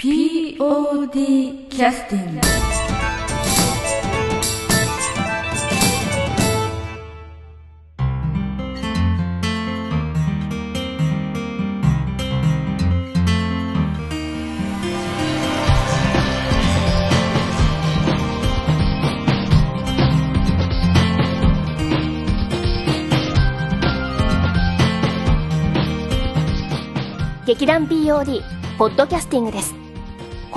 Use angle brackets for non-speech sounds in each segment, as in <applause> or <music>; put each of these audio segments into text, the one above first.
POD キャスティング劇団 POD ポッドキャスティングです。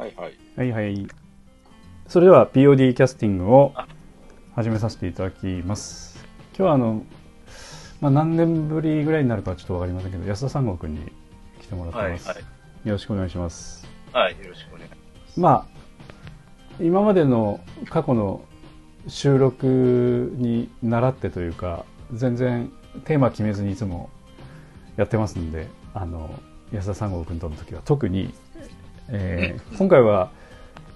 はいはい。はいはい。それでは POD キャスティングを始めさせていただきます。今日はあの、まあ、何年ぶりぐらいになるかはちょっとわかりませんけど、安田三郷君に来てもらってます。はいはい。よろしくお願いします。はい、よろしくお願いします。まあ、今までの過去の収録に習ってというか、全然テーマ決めずにいつもやってますんで、あの、安田三郷君との時は特に、えー今回は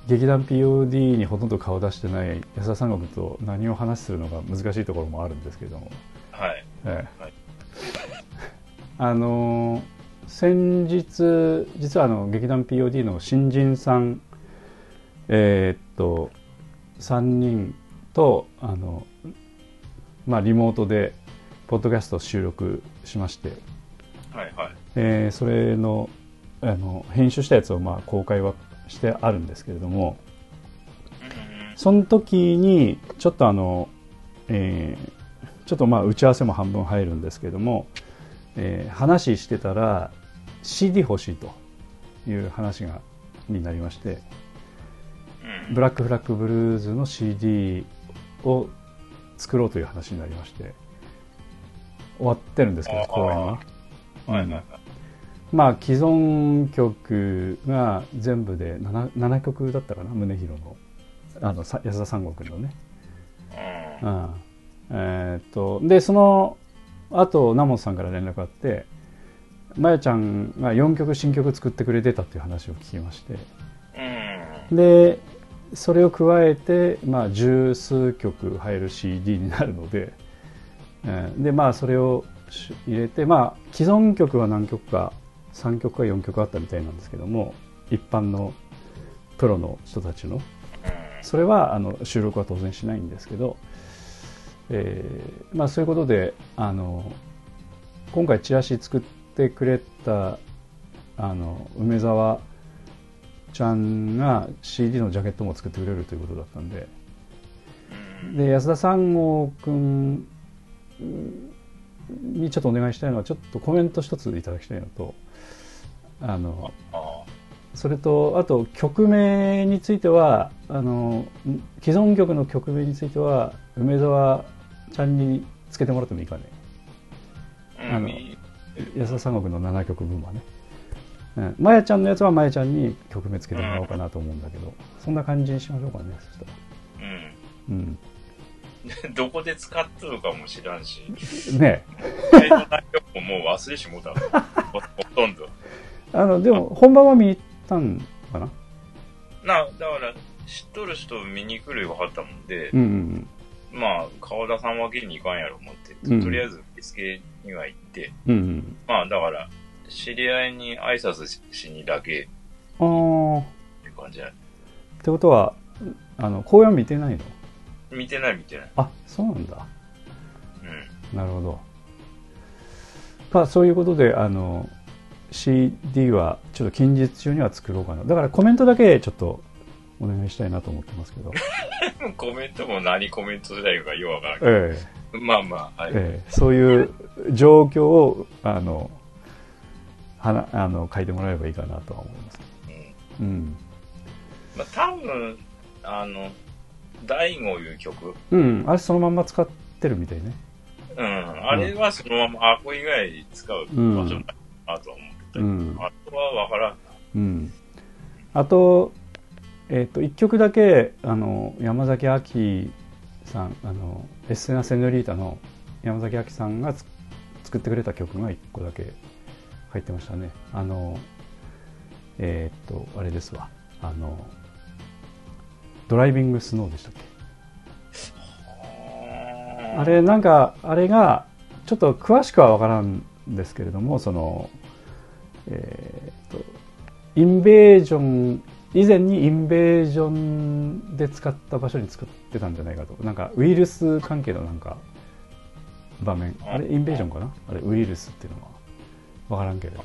劇団 POD にほとんど顔出してない安田三郷君と何を話するのが難しいところもあるんですけれども、はい。ええはいあのー先日実はあの劇団 POD の新人さんえーっと3人とあのまあリモートでポッドキャストを収録しまして、はいはい。えーそれのあの編集したやつをまあ公開はしてあるんですけれどもうんその時にちょっとあの、えーちょっとまあ打ち合わせも半分入るんですけれども、えー話してたら CD 欲しいという話がになりましてうんブラックフラッグブルーズの CD を作ろうという話になりまして終わってるんですけど公演は。はいはいはい。まあ既存曲が全部で 7, 7曲だったかな宗弘のあのさ安田三郷君のね。う。うんんえーっとでそのあと南本さんから連絡があってまやちゃんが4曲新曲作ってくれてたっていう話を聞きましてうん。でそれを加えて、まあ、十数曲入る CD になるので、えーでまあそれをし入れてまあ既存曲は何曲か3曲か4曲あったみたいなんですけども一般のプロの人たちのそれはあの収録は当然しないんですけど、えーまあ、そういうことであの今回チラシ作ってくれたあの梅沢ちゃんが CD のジャケットも作ってくれるということだったんで。で安田三郷君にちょっとお願いしたいのはちょっとコメント一ついただきたいのとあのあそれとあと曲名についてはあの既存曲の曲名については梅沢ちゃんにつけてもらってもいいかね。あ。あの安田三国の7曲分はね、うん、まやちゃんのやつはまやちゃんに曲名つけてもらおうかなと思うんだけど、そんな感じにしましょうかねそしたら。うん。うん。<laughs> どこで使っとるかも知らんし、ね。それの内容ももう忘れしもうた。ほとんど。あのでも本番は見に行ったんかな？な、だから、知っとる人見に来るよかったもんで、うんうんまあ、川田さんわけにいかんやろ思って、うんとりあえず受付には行って、うんうんまあ、だから、知り合いに挨拶ししにだけうんああって感じや。ってことはあの公演見てないの？見てない見てない。あそうなんだうん。なるほど。まあそういうことであの CD はちょっと近日中には作ろうかな。だからコメントだけちょっとお願いしたいなと思ってますけど。<laughs> コメントも何コメントすればいいかよくわからんけど。えまあまあ、はい。えええそういう状況をあのはなあの書いてもらえればいいかなとは思います。うんうん。まあ多分、あの、大悟いう曲、うん。あれそのまんま使ってるみたいね。うん、あれはそのまま、あ、これ以外使う場所ないなとは思ってたけど、うん。あとはわからんな。うん。あと,、えー、と1曲だけあの山崎亜紀さんあのエッセナ・セノリータの山崎亜紀さんがつ作ってくれた曲が1個だけ入ってましたね。あのえっ、とあれですわ。あのドライビングスノーでしたっけ？あ。れなんかあれがちょっと詳しくは分からんですけれどもそのえっ、とインベージョン以前にインベージョンで使った場所に作ってたんじゃないかと。なんかウイルス関係のなんか場面。あれインベージョンかな？あれウイルスっていうのは。分からんけれども。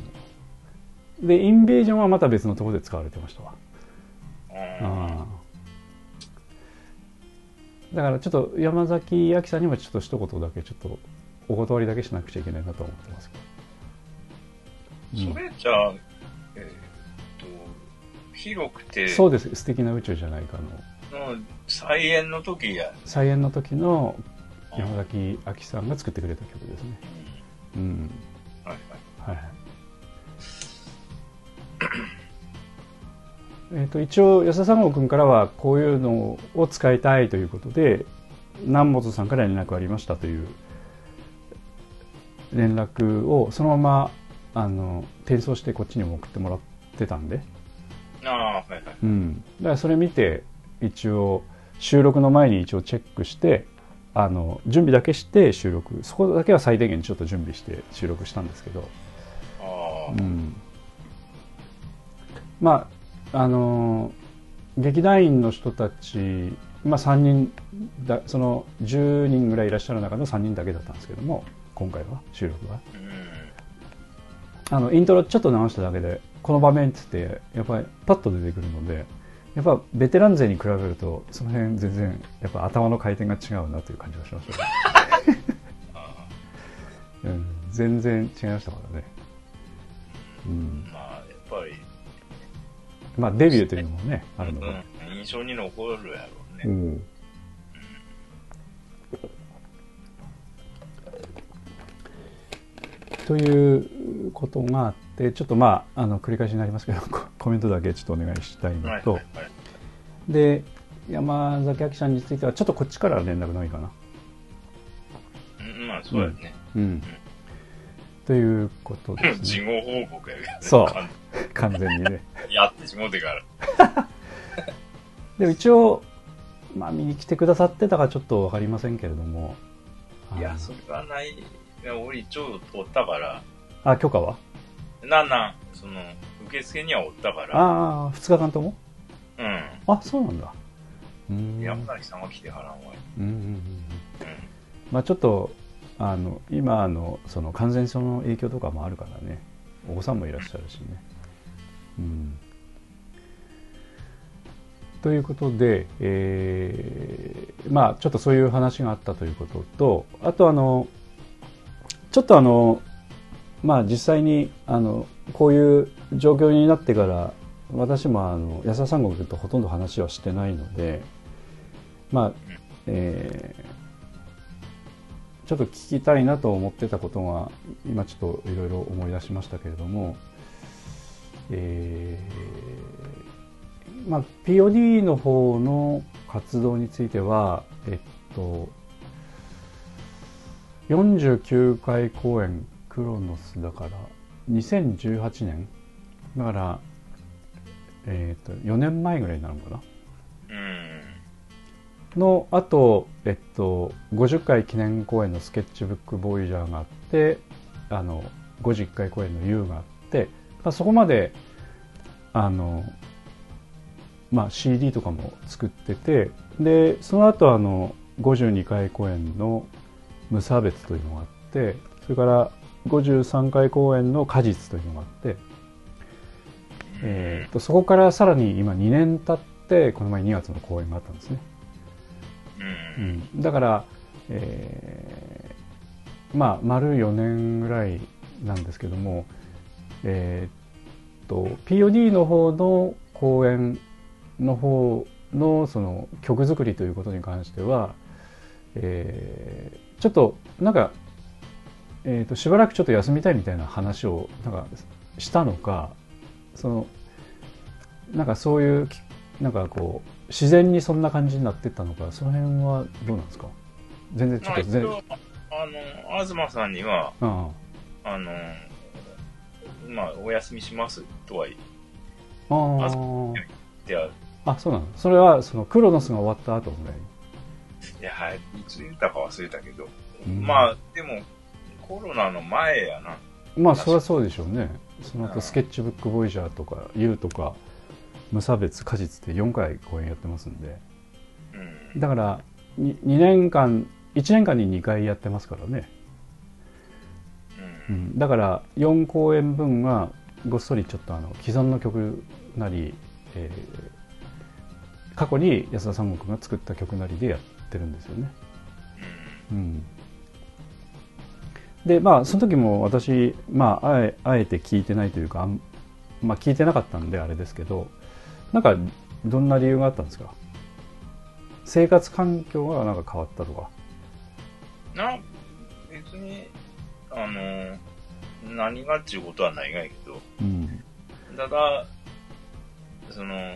でインベージョンはまた別のところで使われてましたわ。あーだからちょっと山崎亜紀さんにもちょっと一言だけちょっとお断りだけしなくちゃいけないなと思ってますけど、それじゃあ、えーっと、広くて、そうです。素敵な宇宙じゃないかの。の再演の時や、再演の時の山崎亜紀さんが作ってくれた曲ですね。うん。うん。はいはい。はい <coughs> えー、と一応安田三郷君からはこういうのを使いたいということで南本さんから連絡がありましたという連絡をそのままあの転送してこっちにも送ってもらってたんで、ああ、はいはい。うん、だからそれ見て一応収録の前に一応チェックしてあの準備だけして収録。そこだけは最低限ちょっと準備して収録したんですけど、ああ、うん、まああの劇団員の人たち、まあ、3人だその10人ぐらいいらっしゃる中の3人だけだったんですけども今回は収録は。うん。あのイントロちょっと直しただけでこの場面っつってやっぱりパッと出てくるのでやっぱベテラン勢に比べるとその辺全然やっぱ頭の回転が違うなという感じがしました <laughs> うん、全然違いましたからね、うん。あ、まあ、やっぱり、まあデビューというのもねあるので、うん、印象に残るやろうね。うんということがあってちょっとまああの繰り返しになりますけどココメントだけちょっとお願いしたいのと、はいはいはい。で山崎亜紀さんについてはちょっとこっちから連絡ないかな。うんまあ、そうやね。うん、ということです <laughs> 事ね後報告やけどね。そう完完全にね。<laughs> やってしもうてから。<laughs> で一応、まあ、見に来てくださってたかちょっと分かりませんけれどもいや、それはない。いや俺一応おったから、あ許可は？なんなん、その、受付にはおったから、ああ2日間とも？うあそうなんだ。うーん。ん。山崎さんは来てはらんわい。うんうんうんうん。うん。まあちょっとあの今のその感染症の影響とかもあるからね。お子さんもいらっしゃるしね。うん、ということで、えーまあちょっとそういう話があったということとあとあのちょっとあのまあ実際にあのこういう状況になってから私もあの安田三国とほとんど話はしてないのでまあえーちょっと聞きたいなと思ってたことが今ちょっといろいろ思い出しましたけれども、えーまあ、POD の方の活動については、えっと、49回公演クロノスだから2018年だから、えっと4年前ぐらいになるのかな？うん。のあと、えっと、50回記念公演のスケッチブックボーイジャーがあってあの51回公演の U があって、まあ、そこまであの、まあ、CD とかも作っててでその後あの52回公演の無差別というのがあってそれから53回公演の果実というのがあって、えー、とそこからさらに今2年経ってこの前2月の公演があったんですね。うん。だから、えーまあ丸4年ぐらいなんですけども、えーと POD の方の公演の方のその曲作りということに関しては、えーちょっとなんか、えーっとしばらくちょっと休みたいみたいな話をなんかしたのかそのなんかそういうきなんかこう自然にそんな感じになってったのかその辺はどうなんですか？全然ちょまあ、っと全一応あの、東さんには、ああの、まあ、お休みしますとは言ってある。あそうなの。それはそのクロノスが終わった後ぐらいいや、はいいつ言ったか忘れたけど。うんまあ、でも、コロナの前やな。まあそりゃそうでしょうねその後スケッチブックボイジャーとか U とか無差別果実って4回公演やってますんでうん。だからに 2, 年間1年間に2回やってますからね、う。うんん、だから4公演分はごっそりちょっとあの既存の曲なり、えー過去に安田三国が作った曲なりでやってるんですよね。うん、でまあその時も私、まあ、あえあえて聞いてないというかあん、まあ、聞いてなかったんであれですけどなんかどんな理由があったんですか？生活環境がなんか変わったとか？な、別に、あの、何がっちゅうことはないがやけど、うん。ただ、その、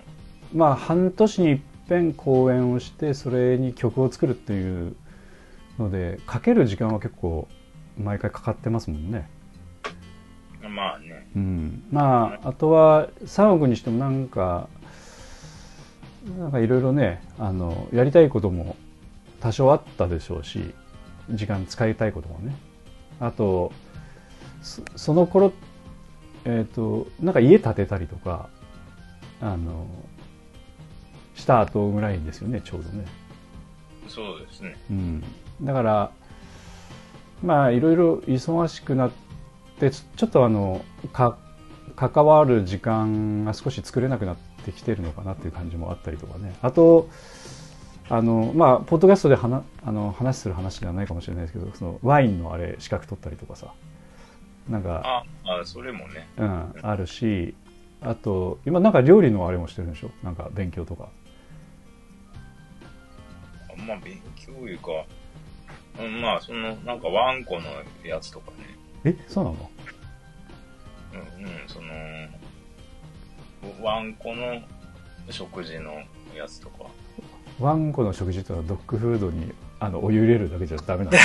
まあ半年に一遍公演をしてそれに曲を作るっていうのでかける時間は結構毎回かかってますもんね。まあね、うん、まああとは3億にしてもなんかなんかいろいろねあのやりたいことも多少あったでしょうし時間使いたいこともね。あとそその頃えっ、となんか家建てたりとかあのした後ぐらいですよねちょうどね、そうですね。うん、だからまあいろいろ忙しくなってちちょっとあのか関わる時間が少し作れなくなってきてるのかなっていう感じもあったりとかね。あとあのまあポッドキャストで話あの話する話ではないかもしれないですけどそのワインのあれ資格取ったりとかさ。なんか、あ、あそれもね、うん、あるしあと今なんか料理のあれもしてるんでしょ？なんか勉強とかまあ勉強いうか、うん、まあその、なんかワンコのやつとかね、えそうなの？うん、うん、その、ワンコの食事のやつとか。ワンコの食事ってのはドッグフードにあのお湯入れるだけじゃダメなんで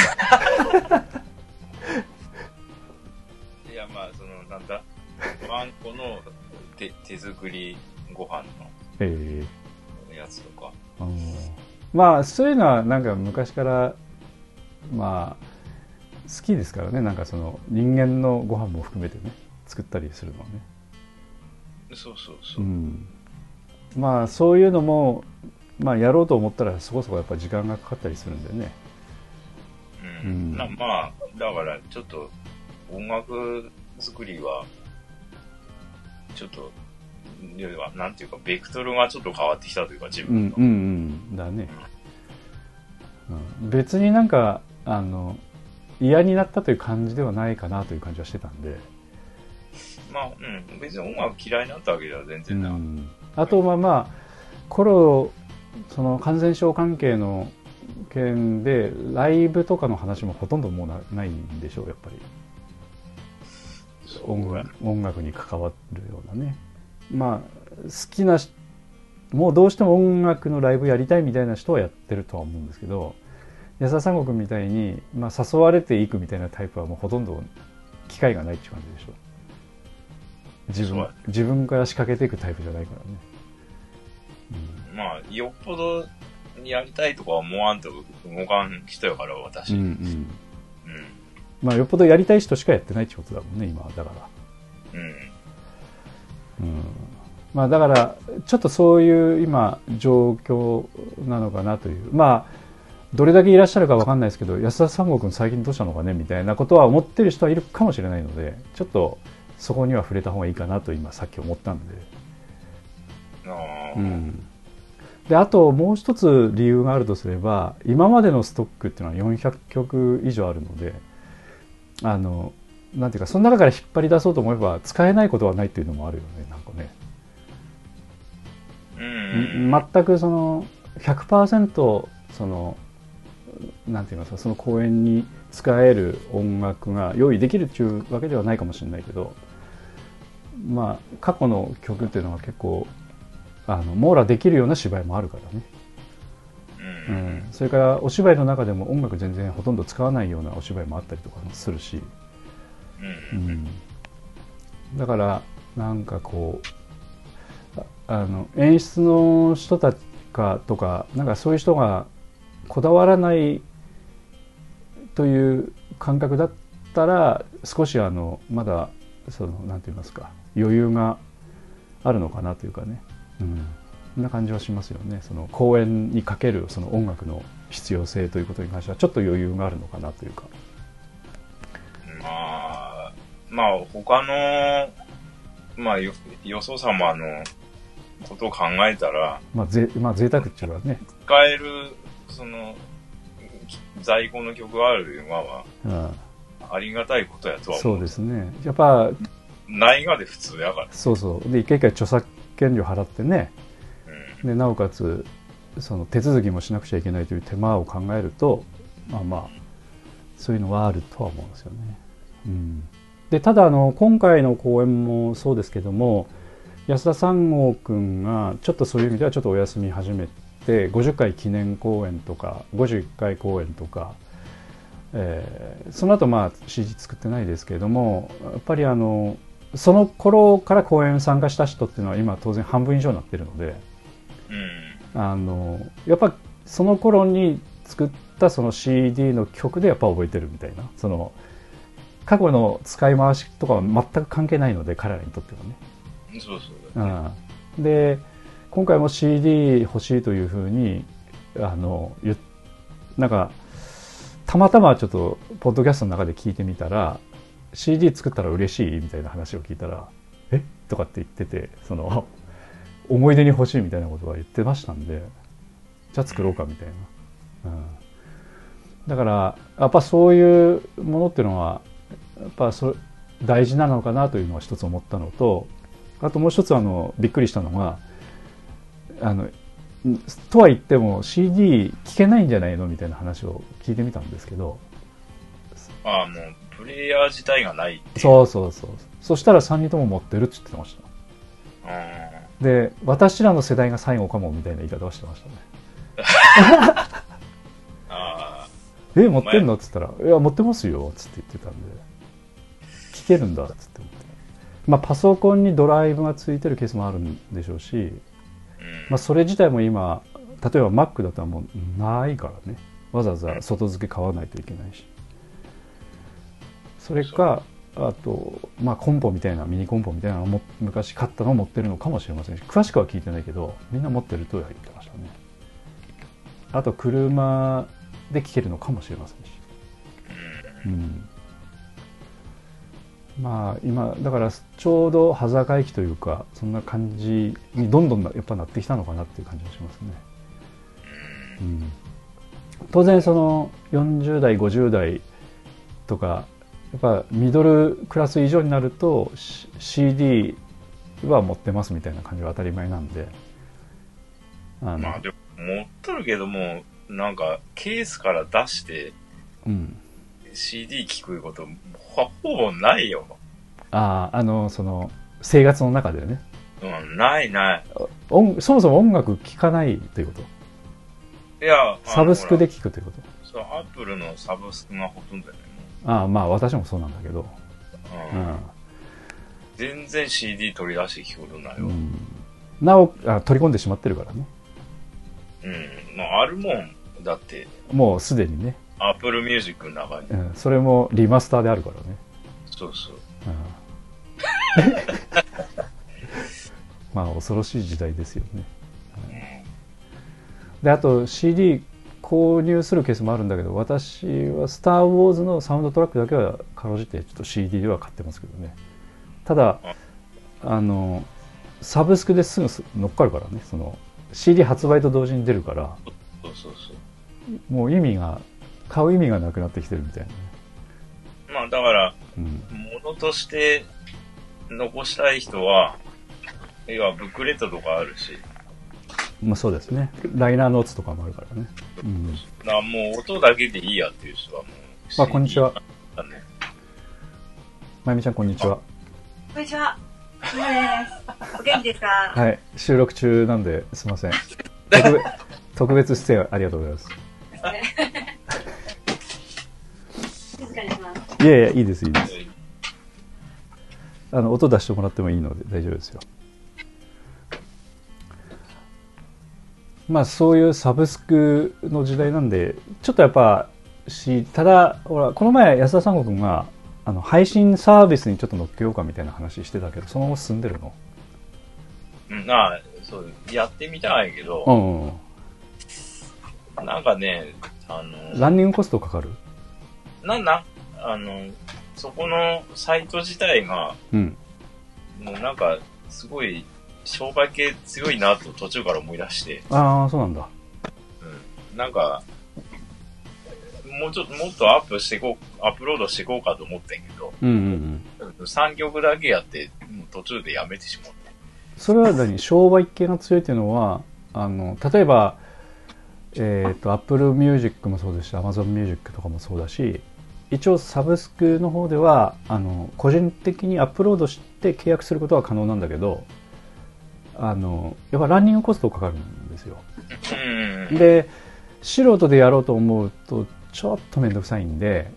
<laughs> いや、まあその、なんだ、ワンコの手手作りご飯ええ。のやつとか。あのまあそういうのはなんか昔からまあ好きですからね。なんかその人間のご飯も含めてね。作ったりするのはね、そうそうそう。う。ん、まあそういうのもまあやろうと思ったらそこそこやっぱ時間がかかったりするんでね。うん。まあ、だからちょっと音楽作りは、ちょっと、要はなんていうか、ベクトルがちょっと変わってきたというか、自分の。うんうんうん。だね、うん、別になんかあの嫌になったという感じではないかなという感じはしてたんで。まあ、うん、別に音楽嫌いになったわけでは全然な。うん。あとまあまあコロその感染症関係の件でライブとかの話もほとんどもうなないんでしょうやっぱり。音楽に関わるようなねまあ好きなしもうどうしても音楽のライブやりたいみたいな人はやってるとは思うんですけど安田三国みたいに、まあ、誘われていくみたいなタイプはもうほとんど機会がないっていう感じでしょ自分自分から仕掛けていくタイプじゃないからね、まあ、よっぽどやりたいとか思わんと動かん人やから、私。うんうんうん。うん。まあよっぽどやりたい人しかやってないってことだもんね今は。だから。うん。うん。まあだからちょっとそういう今状況なのかなという。まあどれだけいらっしゃるかわかんないですけど安田三国最近どうしたのかねみたいなことは思ってる人はいるかもしれないのでちょっとそこには触れた方がいいかなと今さっき思ったんで、ああ、うん、であともう一つ理由があるとすれば今までのストックっていうのは400曲以上あるのであのなんていうかその中から引っ張り出そうと思えば使えないことはないっていうのもあるよねなんかね。うん。全くその100%そのなんて言いますかその公演に使える音楽が用意できるっていうわけではないかもしれないけどまあ過去の曲っていうのは結構あの網羅できるような芝居もあるからね、う。うんん、それからお芝居の中でも音楽全然ほとんど使わないようなお芝居もあったりとかもするし、う。ん、だからなんかこうあの演出の人たちかとかなんかそういう人がこだわらないという感覚だったら少しあのまだそのなんて言いますか余裕があるのかなというかね、うん、そんな感じはしますよねその公演にかけるその音楽の必要性ということに関してはちょっと余裕があるのかなというか。まあ、まあ、他の、まあ、よ、よそ様のことを考えたら、まあ、ぜまあ贅沢っていうのはね、使える、その、在庫の曲があるのは、うん、ありがたいことやとは思う。そうですねやっぱないがで普通やから。そうそうで一回一回著作権料払ってねうん。でなおかつその手続きもしなくちゃいけないという手間を考えるとまあまあそういうのはあるとは思うんですよね。うん、でただあの今回の公演もそうですけども安田三郷君がちょっとそういう意味ではちょっとお休み始めて50回記念公演とか51回公演とか、えーその後まあ CD 作ってないですけれどもやっぱりあのその頃から公演参加した人っていうのは今当然半分以上になってるのでうん。あのやっぱその頃に作ったその CD の曲でやっぱ覚えてるみたいなその過去の使い回しとかは全く関係ないので彼らにとってはね。そうそう。うん、で今回も CD 欲しいというふうにあのなんかたまたまちょっとポッドキャストの中で聞いてみたら CD 作ったら嬉しいみたいな話を聞いたら「え？とかって言っててその <laughs> 思い出に欲しいみたいなことは言ってましたんでじゃあ作ろうかみたいな、うん、だからやっぱそういうものっていうのはやっぱそ大事なのかなというのは一つ思ったのとあともう一つあのびっくりしたのがあのんとは言っても CD 聴けないんじゃないのみたいな話を聞いてみたんですけどああ、もう、プレイヤー自体がないって。そうそうそう。そしたら3人とも持ってるって言ってました。うん。で私らの世代が最後かもみたいな言い方をしてましたね。<laughs> ああ、え持ってんの？っつったら「いや持ってますよ」っつって言ってたんで。聞けるんだっつって。思ってまあパソコンにドライブがついてるケースもあるんでしょうし、うん。まあ、それ自体も今例えば Mac だったらもうないからね。わざわざ外付け買わないといけないし。それかあと、まあ、コンポみたいなミニコンポみたいなのをも昔買ったのを持ってるのかもしれませんし詳しくは聞いてないけどみんな持ってるとは言ってましたね。あと車で聴けるのかもしれませんし。うんまあ今だからちょうど端境期というかそんな感じにどんどんなやっぱなってきたのかなっていう感じがしますね。うん、当然その40代50代とかやっぱミドルクラス以上になると CD は持ってますみたいな感じは当たり前なんで。あの、まあでも、持っとるけども、なんか、ケースから出してうん、CD 聞くこと、ほほぼないよ。あああのその生活の中でねうん、ないない。音そもそも音楽聴かないということ？いや、サブスクでほ聴くということ？らそう、アップルのサブスクがほとんどやねああまあ私もそうなんだけど、もうう。うん。全然 CD 取り出して聞くことないわ。ううん。ん、なおあ取り込んでしまってるからねまあ、あるもん。だって、もうすでにね、アップルミュージックの中に。うん、それもリマスターであるからね、そうそう。うん、<laughs> まあ恐ろしい時代ですよね、はい。であと CD 購入するケースもあるんだけど私は「スター・ウォーズ」のサウンドトラックだけはかろうじてちょっと CD では買ってますけどね。ただあのサブスクですぐ乗っかるからね。その CD 発売と同時に出るから。そうそうそう。もう意味が買う意味がなくなってきてるみたいな。ね、まあ、だから、うん、ものとして残したい人は、要はブックレットとかあるし、まあそうですね。ライナーノーツとかもあるからね、うん、だからもう音だけでいいやっていう人はもう、あこんにちは。CD だね。まゆみちゃんこんにちは。こんにちは。お元気ですか？はい、収録中なんですいません。<laughs> 特別特別出演ありがとうございます。静かにします。いやいや、いいです、いいです。あの、音出してもらってもいいので大丈夫ですよ。まあ、そういうサブスクの時代なんで、ちょっとやっぱし、ただ、ほら、この前安田三国が、あの、配信サービスにちょっと乗っけようかみたいな話してたけど、そのまま進んでるの？うん、ああ、そう、やってみたいけど、うんうん。なんかね、あの、ランニングコストかかる？なんだあの、そこのサイト自体が、うん。もうなんか、すごい、商売系強いなと途中から思い出して、ああ、そうなんだ。うん。なんか、もうちょっと、もっとアップしていこう、アップロードしていこうかと思ってんけど、うんうんうん。3曲だけやって、もう途中でやめてしまって。それは何？商売系が強いっていうのはあの例えばえっ、と Apple Music もそうですし Amazon Music とかもそうだし一応サブスクの方ではあの個人的にアップロードして契約することは可能なんだけどあのやっぱランニングコストかかるんですようん。で素人でやろうと思うとちょっと面倒くさいんで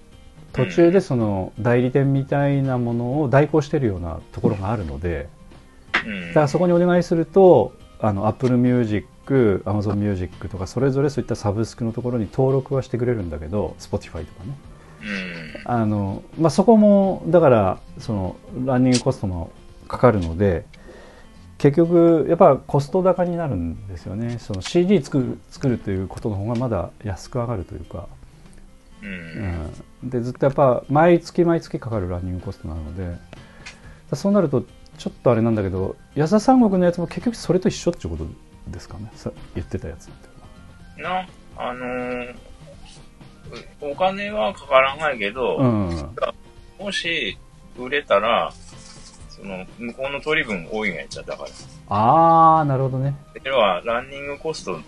途中でその代理店みたいなものを代行してるようなところがあるので、うん。だからそこにお願いするとあの Apple Music、Amazon Music とかそれぞれそういったサブスクのところに登録はしてくれるんだけど Spotify とかねうん。あの、まあ、そこもだからそのランニングコストもかかるので結局やっぱコスト高になるんですよね。その CD 作る作るということの方がまだ安く上がるというか、う。うん。ん、でずっとやっぱ毎月毎月かかるランニングコストなので。そうなるとちょっとあれなんだけど安田三国のやつも結局それと一緒っていうことですかね。さ言ってたやつっていうな、あのーお金はかからないけど、うんもし売れたら、その、向こうの取り分多いんやっちゃったから。ああなるほどね要は、ランニングコスト、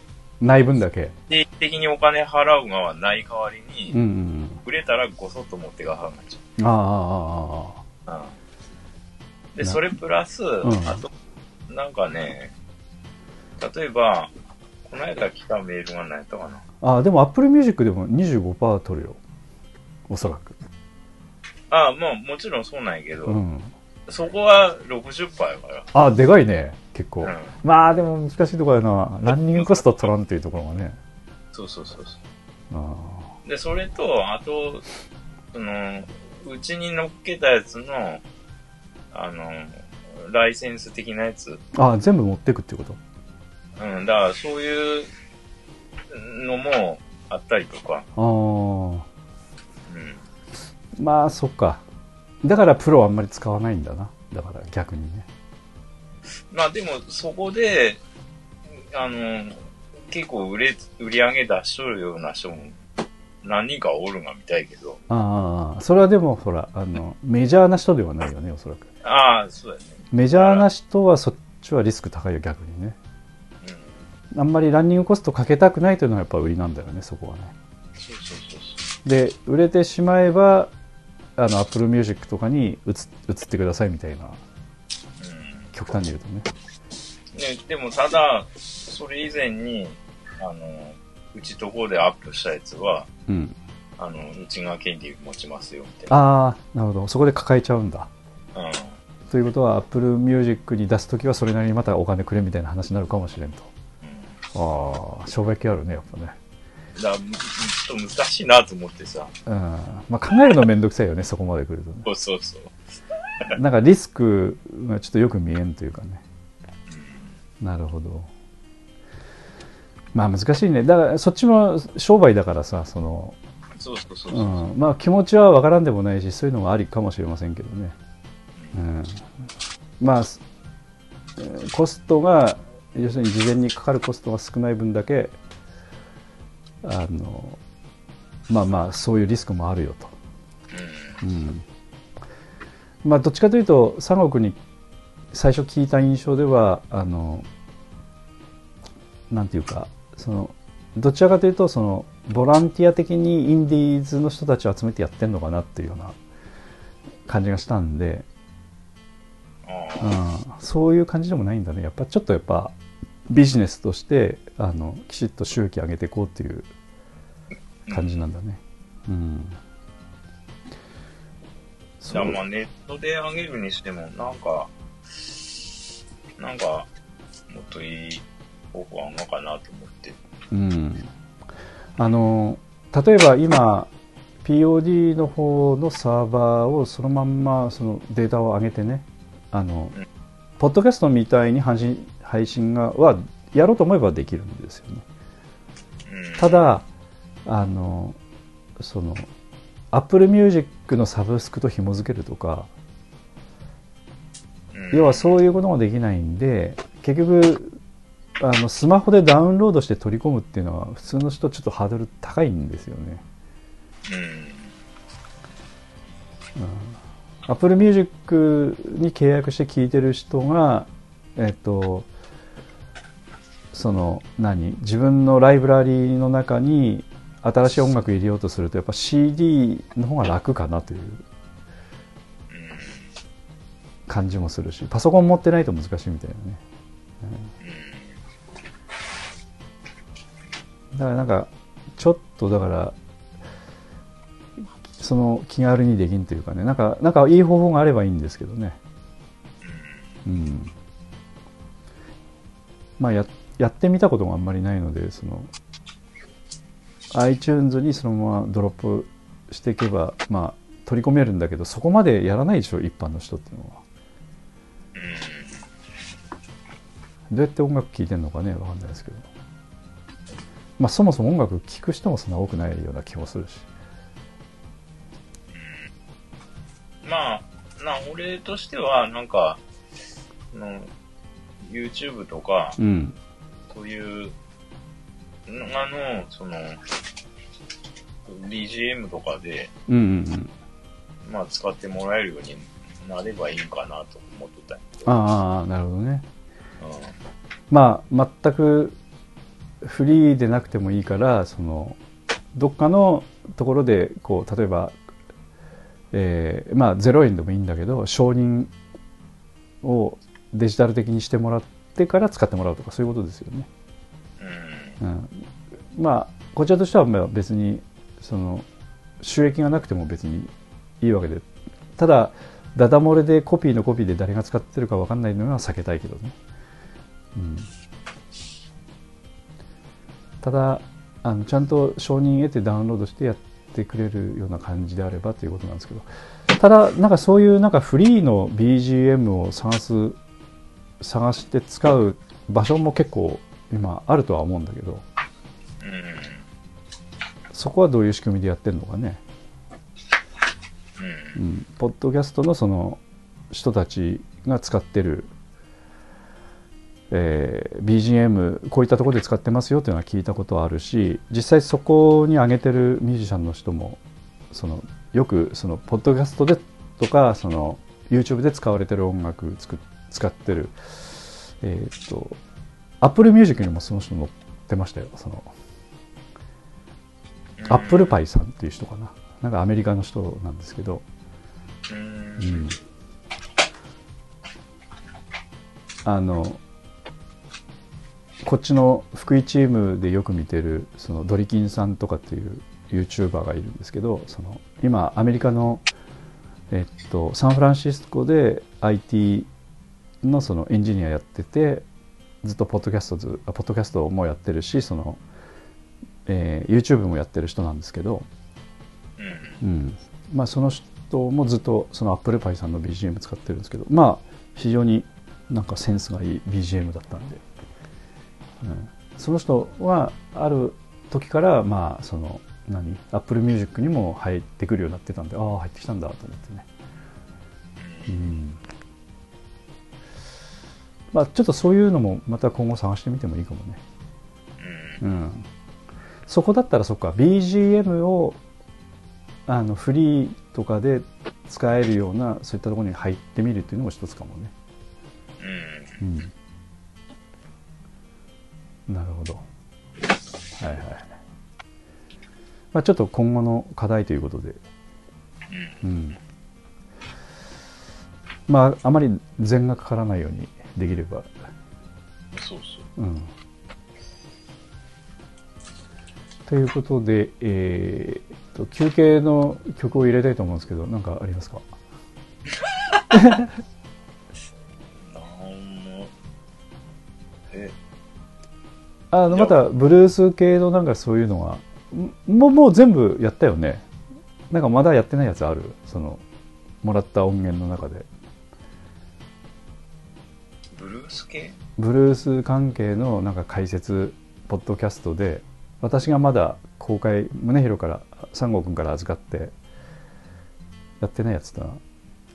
ない分だけ定期的にお金払う側はない代わりに、うんうん売れたらごそっと持ってがはになっちうんああああああゃう。うん。で、なそれプラス、んあと、なんかね、例えば、この間来たメールが何やったかな。ああでも Apple Music でも25%取るよおそらくああ、まあもちろんそうなんやけど、うんそこは60%やから。ああでかいね結構、うん。まあでも難しいところやなランニングコスト取らんっていうところがねそうそうそうそあう。で、それと、あと、その、うちに乗っけたやつの、あの、ライセンス的なやつ。ああ全部持ってくってこと？うん、だからそういうのもあったりとか。ああうん。まあそっかだからプロあんまり使わないんだなだから逆にねまあでも、そこで、あの、結構売れ、売り上げ出しとるような人も何人かおるが見たいけど。ああそれはでもほらあのメジャーな人ではないよねおそらくああ、そうだね。メジャーな人はそっちはリスク高いよ逆にねうん。あんまりランニングコストかけたくないというのはやっぱ売りなんだよねそこはねで売れてしまえばあの Apple Music とかに移移ってくださいみたいなう。うん。極端に言うとねね、でもただ、それ以前に、あの、うちとこでアップしたやつは、うんあの、うちが権利持ちますよ、みたいな。ああなるほどそこで抱えちゃうんだうん。ということは Apple Music に出す時はそれなりにまたお金くれみたいな話になるかもしれんとうん。ああ商売系あるねやっぱね。だちょっと難しいなと思ってさ。うん。まあ考えるのめんどくさいよねそこまで来るとね。そうそうそう。<laughs> なんかリスクがちょっとよく見えんというかね。なるほど。まあ難しいね。だからそっちも商売だからさその、そうそうそううそう。ん、まあ気持ちはわからんでもないしそういうのもありかもしれませんけどね、うん、まあコストが要するに事前にかかるコストが少ない分だけあのまあまあそういうリスクもあるよと。うん。まあ、どっちかというと三国に最初聞いた印象ではあのなんていうかそのどちらかというとそのボランティア的にインディーズの人たちを集めてやってんのかなっていうような感じがしたんで、うん、そういう感じでもないんだね。やっぱちょっとやっぱビジネスとしてあのきちっと収益上げていこうっていう感じなんだね。うん。だからまあネットで上げるにしても、なんか、なんか、もっといい方法あんのかなと思って。うん、あの例えば今 POD の方のサーバーをそのまんまそのデータを上げてね。あの、うん。ポッドキャストみたいに配信配信がはやろうと思えばできるんですよねうん、た、だあのその Apple Music のサブスクと紐付けるとかうん、要はそういうこともできないんで結局あのスマホでダウンロードして取り込むっていうのは普通の人ちょっとハードル高いんですよね。うん。Apple Music に契約して聴いてる人がえっとその何？自分のライブラリーの中に新しい音楽入れようとするとやっぱ CD の方が楽かなという感じもするしパソコン持ってないと難しいみたいなね。だからなんかちょっとだからその気軽にできんというかね。なんかなんかいい方法があればいいんですけどね。うん。まあややってみたことがあんまりないのでその iTunes にそのままドロップしていけばまあ取り込めるんだけどそこまでやらないでしょ一般の人っていうのは。どうやって音楽聴いてんのかねわかんないですけど。まあそもそも音楽聴く人もそんな多くないような気もするし。まあ、な、俺としては、なんか、その、YouTube とか、うんそういう、のあの、その、BGM とかで、うんうんうん。まあ、使ってもらえるようになればいいんかなと思ってた。ああなるほどね。うん。まあ全くフリーでなくてもいいからそのどっかのところでこう例えば、えーまあ0円でもいいんだけど承認をデジタル的にしてもらってから使ってもらうとかそういうことですよね。うん。まあこちらとしてはまあ別にその収益がなくても別にいいわけでただダダ漏れでコピーのコピーで誰が使ってるか分かんないのは避けたいけどね、うん、ただあのちゃんと承認得てダウンロードしてやってくれるような感じであればということなんですけどただなんかそういうなんかフリーの BGM を探す探して使う場所も結構今あるとは思うんだけどうん。そこはどういう仕組みでやってるのかね、うん。うん、ポッドキャストのその人たちが使ってる、えー BGM こういったところで使ってますよっていうのは聞いたことはあるし実際そこに上げてるミュージシャンの人もそのよくそのポッドキャストでとかその YouTube で使われてる音楽つく使ってる。えーっと Apple Music にもその人載ってましたよその。アップルパイさんっていう人かな。なんかアメリカの人なんですけど、うん。うん。あのこっちの福井チームでよく見てるそのドリキンさんとかっていう YouTuber がいるんですけどその今アメリカの、えっと、サンフランシスコで IT のそのエンジニアやっててずっとポッドキャストずあポッドキャストもやってるしその、えー YouTube もやってる人なんですけど、うん。うん。まあ、その人もずっとそのアップルパイさんの BGM 使ってるんですけどまあ非常になんかセンスがいい BGM だったんで、うん、その人はある時からまあその何？アップルミュージックにも入ってくるようになってたんでああ入ってきたんだと思ってね、うんまあ、ちょっとそういうのもまた今後探してみてもいいかもね。うん。うん、そこだったらそっか BGM をあのフリーとかで使えるようなそういったところに入ってみるっていうのも一つかもね、うん。うん、なるほど。はいはい、まあ、ちょっと今後の課題ということで、うん、まああまり全がかからないようにできれば、そうそう。うん。ということで、えーっと、休憩の曲を入れたいと思うんですけど、なんかありますか？なんも、え、あの、また、ブルース系のなんかそういうのは、んもう、もう全部やったよね。なんかまだやってないやつある？その、もらった音源の中で。ブルース系？ブルース関係のなんか解説、ポッドキャストで、私がまだ公開、宗広から、三郷君から預かって、やってないやつだな。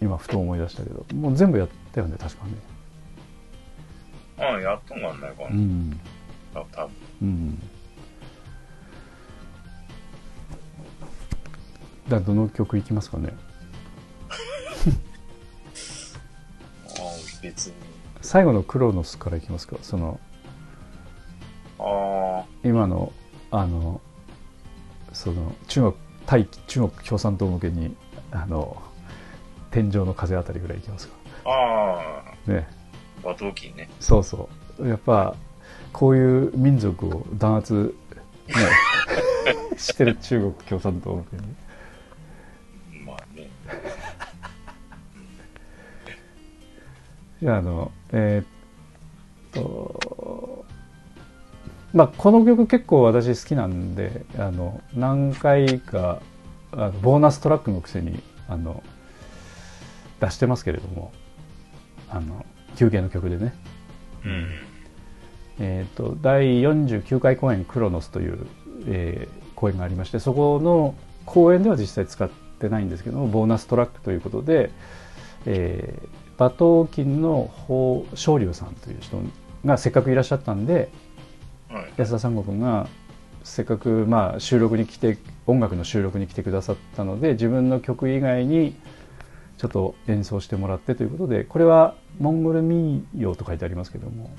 今、ふと思い出したけど、もう全部やったよね、確かね。ああ、やっとんがんないかな。うん。あ多分。うん。じゃあ、どの曲いきますかね？最後のクロノスからいきますか。その、あ今の、あの、その、中国、対中国共産党向けに、あの、天井の風あたりぐらいいきますか。あ、ああ、ね。馬頭琴ね。そうそう。やっぱ、こういう民族を弾圧、ね、<laughs> してる中国共産党向けに。じゃあ、あの、えーっと、まあ、この曲結構私好きなんで、あの、何回か、あのボーナストラックのくせに、あの、出してますけれども、あの、休憩の曲でね。うん。えー、と第49回公演クロノスという、えー公演がありましてそこの公演では実際使ってないんですけどもボーナストラックということで、えー馬頭琴の宝昇龍さんという人がせっかくいらっしゃったんではい。安田三悟君がせっかくまあ収録に来て音楽の収録に来てくださったので自分の曲以外にちょっと演奏してもらってということでこれはモンゴル民謡と書いてありますけども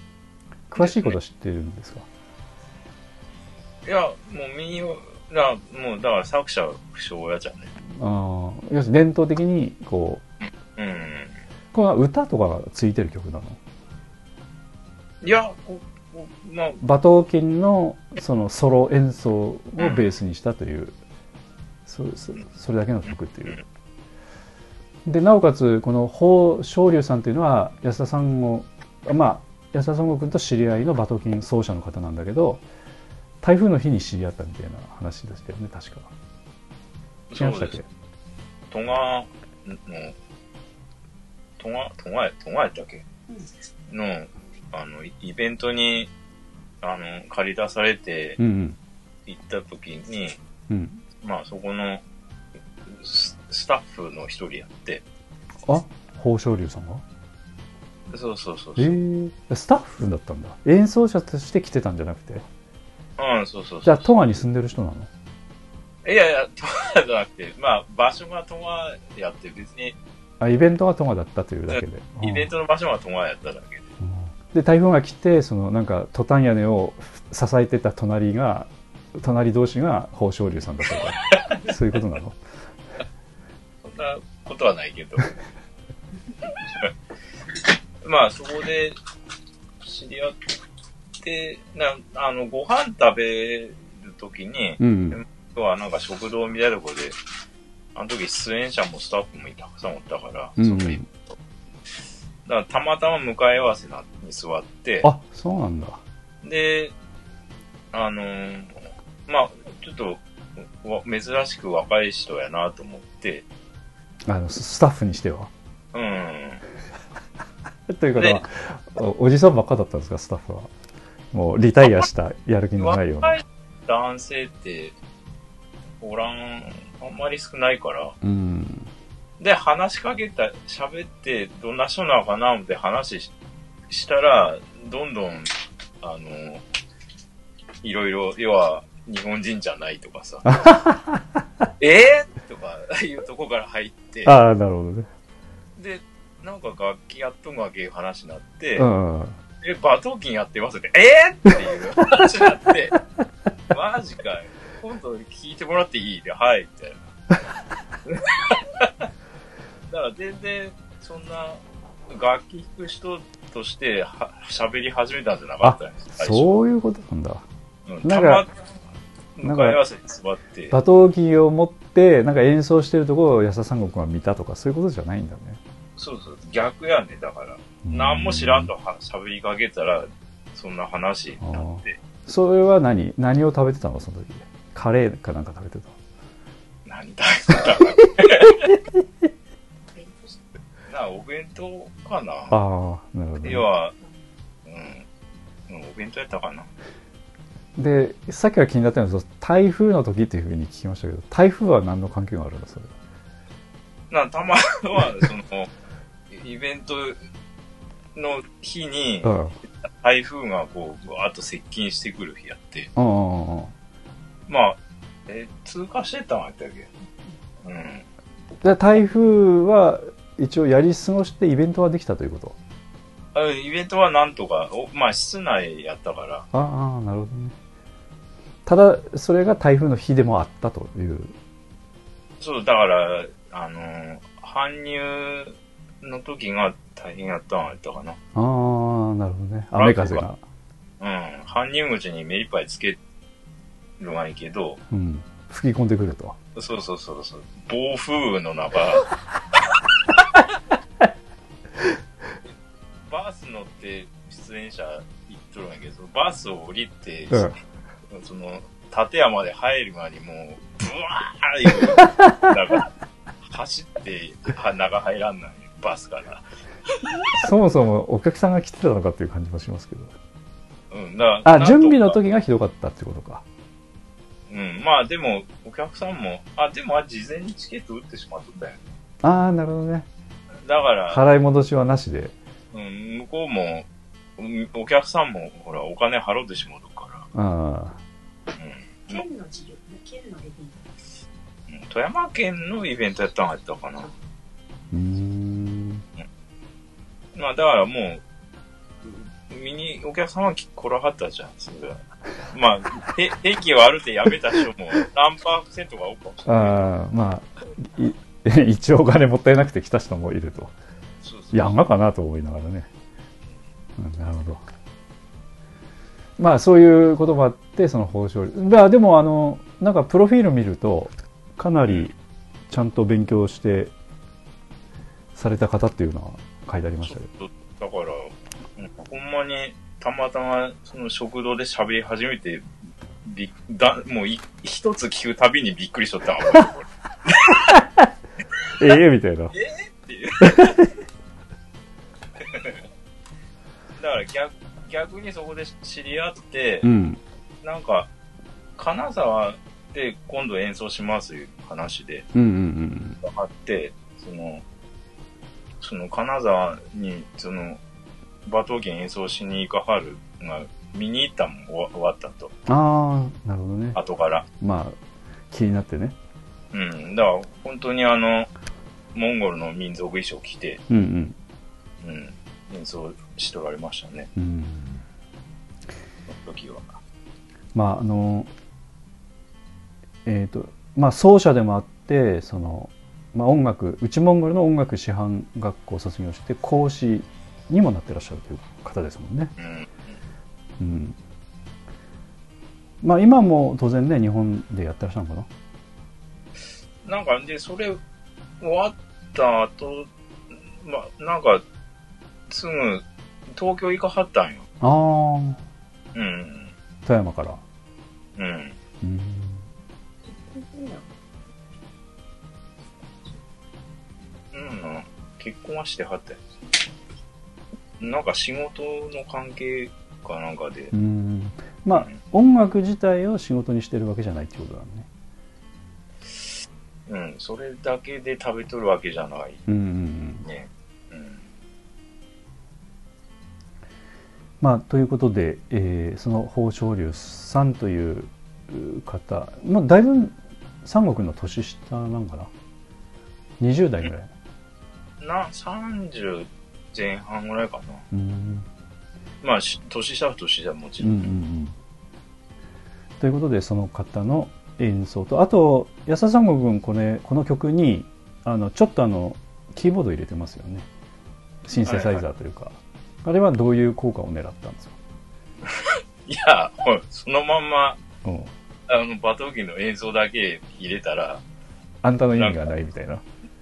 詳しいことは知ってるんですか？いや、もう民謡、だもう、だから作者不詳やじゃね。あー要するに伝統的にこううん。これは歌とかがついてる曲なの？いや、まあ、馬頭琴のそのソロ演奏をベースにしたという、そそそれだけの曲っていう。でなおかつこの宝昇龍さんというのは安田三悟まあ安田三悟君と知り合いの馬頭琴奏者の方なんだけど台風の日に知り合ったみたいな話でしたよね確か。違いましたっけ？戸川の、戸川、戸川や、戸川やったっけ？の、あの、イイベントに、あの、借り出されてうん行った時に、うん。うんまあそこのススタッフの一人やって、あ？宝昇龍さんが？そうそうそうえそう。ー、スタッフだったんだ。演奏者として来てたんじゃなくて？うん、そうそうそう。じゃあ戸川に住んでる人なの？いやいや、戸川じゃなくて、まあ場所が戸川やって別に、あイベントが戸川だったというだけで。イベントの場所が戸川やっただけで。うん。で台風が来てそのなんかトタン屋根を支えてた隣が隣同士が宝生龍さんだったとか。<laughs> そういうことなの？そんなことはないけど。<laughs> まあ、そこで知り合って、な、あの、ご飯食べるときに、うん。今日はなんか食堂みたいなとこで、あの時出演者もスタッフもたくさんおったから、うん。そたまたま向かい合わせなに座って、あそうなんだ。で、あのーまあ、ちょっと、わ珍しく若い人やなと思って、あのススタッフにしては。うん。<laughs> ということはおおじさんばっかだったんですかスタッフは。もうリタイアしたやる気のないような。若い男性って、おらん、あんまり少ないから。うん。で、話しかけた、喋って、どんな人なのかなって話ししたら、どんどん、あの、いろいろ、要は、日本人じゃないとかさ、<laughs> えー、とかいうとこから入って、ああなるほどね。で、なんか楽器やっとんがけいう話になって、うん。え、バトーキンやってますって、えー、っていう話になって、<laughs> マジかよ。今度聞いてもらっていい？で、はい、みたいな。<laughs> だから全然、そんな、楽器弾く人としては喋り始めたんじゃなかったんですそういうことなんだ。うん、なんか向かい合わせに座って、馬頭琴を持ってなんか演奏してるところを安田三国が見たとかそういうことじゃないんだね。そうそう、逆やね、だから。何も知らんとは喋りかけたら、そんな話になって、それは何？何を食べてたのその時？カレーかなんか食べてた。何食べてたかな。なお弁当かな。ああなるほどね、要は、うん、うんお弁当やったかな。でさっきから気になったのは台風の時っていうふうに聞きましたけど台風は何の関係があるんだそれなたまは、その、イベントの日にう、ん。台風がこう、わーっと接近してくる日やって、うんうんうんまあ、え、通過してたんやったっけ？うん。で台風は一応やり過ごしてイベントはできたということ？あイベントはなんとか、おまあ室内やったから、ああなるほどね。ただそれが台風の日でもあったという。そう、だから、あのー搬入の時が大変やったんやったかな。ああなるほどね。雨風が。うん。搬入口に目いっぱいつけるがいいけど、うん。吹き込んでくると。そうそうそうそう、暴風雨の中、<laughs> バース乗って出演者行っとるんやけど、バースを降りて、うん。その、立山で入る前にもう、ブワーいう、<laughs> なんか、走って、は中入らんない、バスから。そもそもお客さんが来てたのかっていう感じもしますけど。うん、だからあ準備の。時がひどかったってことかうん、まあでも、お客さんも、あ、でも、あ事前にチケット売ってしまっとったよ。ああなるほどね。だから、払い戻しはなしで。うん、向こうも、うんお客さんも、ほら、お金払ってしまうから。ああ県の授業、県のレビうん。富山県のイベントやったんやったかな。うーん。まあ、だからもう、見に、お客様来らはったじゃん、それは。まあ、て天気悪ってやめた人も何パーセントが多くかもしれない。ああまあい一応お金もったいなくて来た人もいると。そうがかなと思いながらね、うん、なるほど。まあそういうこともあってその豊昇龍だでもあのなんかプロフィール見るとかなりちゃんと勉強してされた方っていうのは書いてありましたけどだから、うんほんまに、たまたま、その食堂で喋り始めて、びだもうい一つ聞くたびにびっくりしとった <laughs> ええみたいな。っていう。<laughs> だから逆逆にそこで知り合ってう、ん。なんか、金沢で今度演奏しますいう話でうんうんあって、その、その金沢に、その、馬頭琴演奏しに行かはる。が、見に行ったもん終わったと、うんああなるほどね。後から。まあ気になってね。うん。だから、本当にあの、モンゴルの民族衣装着て、うんうん、演奏しとられましたね、うん。うんその時は。まああのえっ、とまあ奏者でもあってその、まあ、音楽内モンゴルの音楽師範学校を卒業して講師にもなってらっしゃるという方ですもんね。うん。うん、まあ今も当然ね日本でやってらっしゃるのかな？なんか、で、それ終わった後、ま、なんか、すぐ、東京行かはったんよ。ああうん。富山から。うん。うんうん、結婚はしてはったよ。なんか仕事の関係かなんかで。う、ん。まあ音楽自体を仕事にしてるわけじゃないってことだね。うん、それだけで食べとるわけじゃない。うんうんうん。ね。うん。まあ、ということで、えーその豊昇龍さんという方、まあ、だいぶ三国の年下なんかな？20代ぐらい？な、30前半ぐらいかな。うん。まあ、し年下は年下はもちうん。うんうろん。ん。ということでその方の演奏とあと安田三国君これこの曲にあのちょっとあのキーボード入れてますよね。シンセサイザーというか、あれはどういう効果を狙ったんですか？<laughs> いや、そのまんま、うん。あの、バトギの映像だけ入れたら、あんたの意味がないみたいな。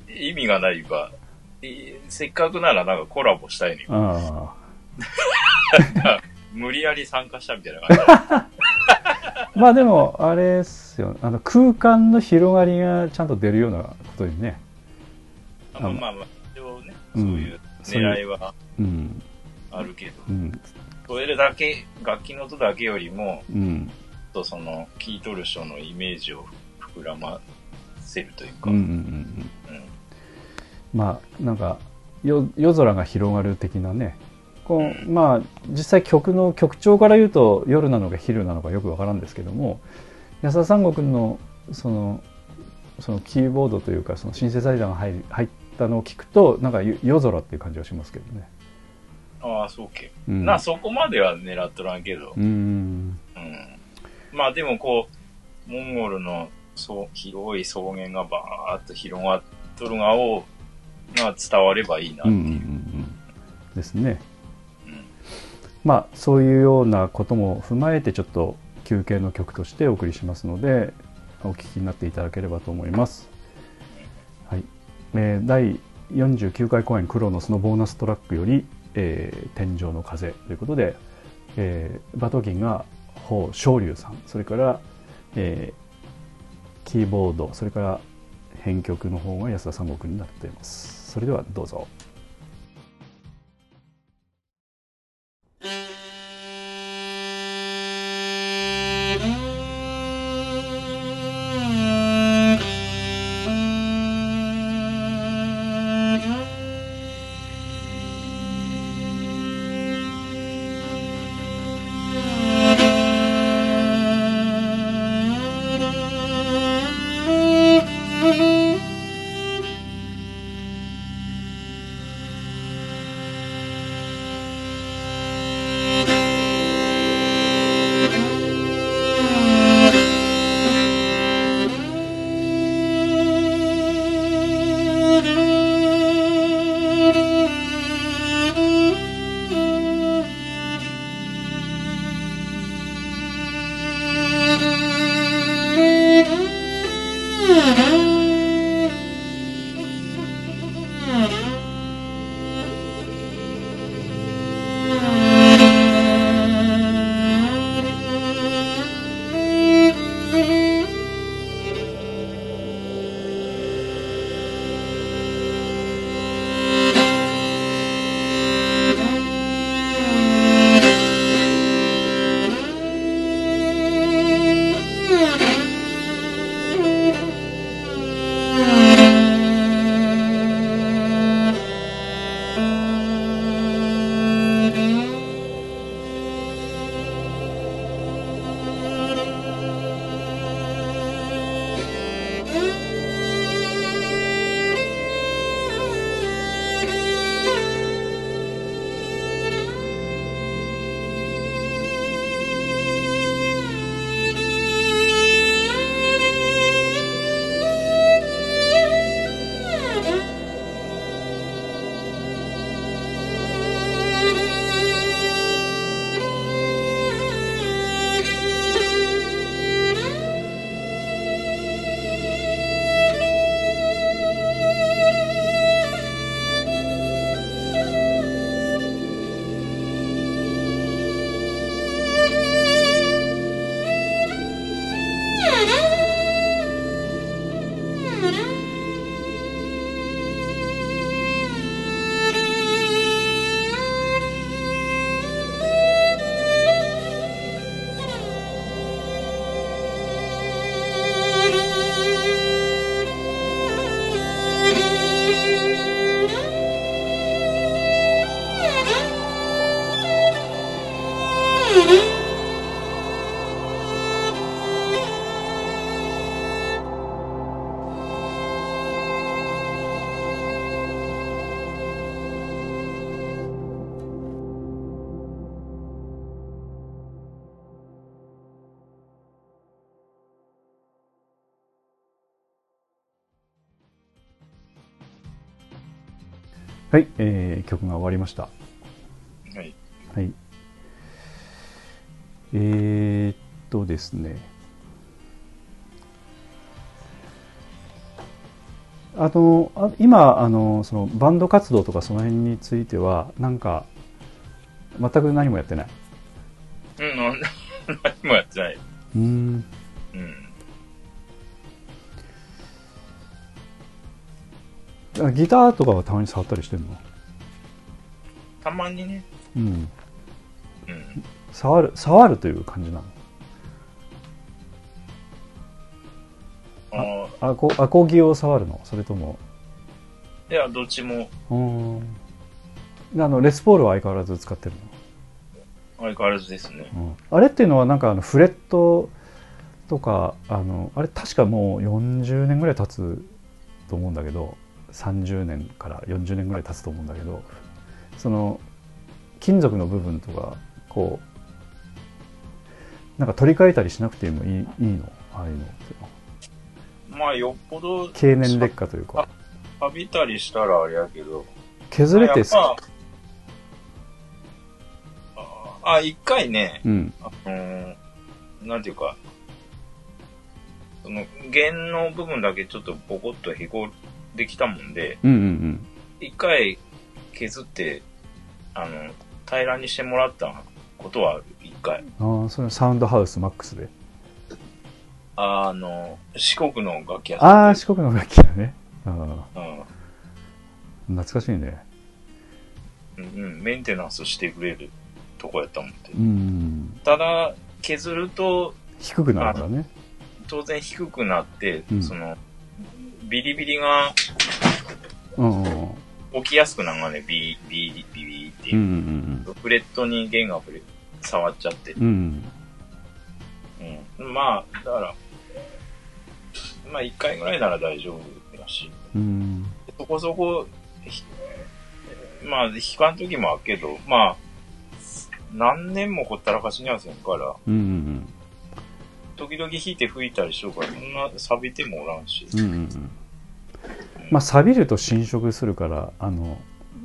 意味がないか、いせっかくならなんかコラボしたいねん。あ無理やり参加したみたいな感じ。あ <laughs> まあでもあれですよあの空間の広がりがちゃんと出るようなことにね。あまあまあまあ、一応ね、うそうんいう狙いはうんあるけど、うん。それだけ、楽器の音だけよりも、うん。とその、聴いとる人のイメージを膨らませるというか、うんうんうんまあなんか夜夜空が広がる的なねこうまあ実際曲の曲調から言うと夜なのか昼なのかよくわからんですけども安田三国のそのそのキーボードというかそのシンセサイザーが入り入ったのを聞くとなんか夜夜空っていう感じがしますけどね。ああ、そうけ。うん、な、そこまでは狙っとらんけど、うーんうん。まあでもこう、モンゴルのそう広い草原がバーッと広がっとるがを、が伝わればいいなっていう。うんうんうんうんですね。うんまあそういうようなことも踏まえてちょっと休憩の曲としてお送りしますのでお聴きになっていただければと思います。はいえー第49回公演「クロノス」のボーナストラックより「えー天井の風」ということで、えーバトギンが宝昇龍さんそれから、えーキーボードそれから編曲の方が安田三国になっています。それではどうぞ。「はい、えー、曲が終わりました。はい。はい。えー、っとですね。あの、あ今、あの、その、バンド活動とかその辺については、なんか、全く何もやってない。うん、何もやってない。うん。ギターとかはたまに触ったりしてんの？たまにね。うん。うん。触る、触るという感じなの？ああ、アコ、アコギを触るの？それとも、いや、どっちもうーん。あの、レスポールは相変わらず使ってる相変わらずですね。の、うん、あれっていうのはなんかあの、フレットとか、あの、あれ確かもう40年ぐらい経つと思うんだけど、30年から40年ぐらい経つと思うんだけど、その、金属の部分とか、こう、なんか取り替えたりしなくてもいいいいの？ああいうのって。まあ、よっぽど、経年劣化というか。錆びたりしたらあれやけど。削れてやっぱああ、一回ね、うん。あのーなんていうか、その、弦の部分だけちょっとボコッとへこできたもんで、うんうんうん。一回削って、あの、平らにしてもらったことはある、一回。ああ、それサウンドハウスマックスで。あの、四国の楽器屋ああ。四国の楽器だね。ああ、うん懐かしいね。うんうん、メンテナンスしてくれるとこやったもんで。うん。ただ、削ると、低くなるからね。当然低くなって、うんその、ビリビリがうんうんうん。起きやすくなるがね、ビー、ビー、ビビーってうんういう。んフレットに弦が触っちゃって。うん。うん。うん。まあ、だから、まあ一回ぐらいなら大丈夫だし、うん。そこそこ、ひまあ、弾かん時もあるけど、まあ、何年もほったらかしにはせんから、うんうん時々弾いて吹いたりしようから、そんな錆びてもおらんし。うん。うんうんうん。まあ、錆びると侵食するから、あの、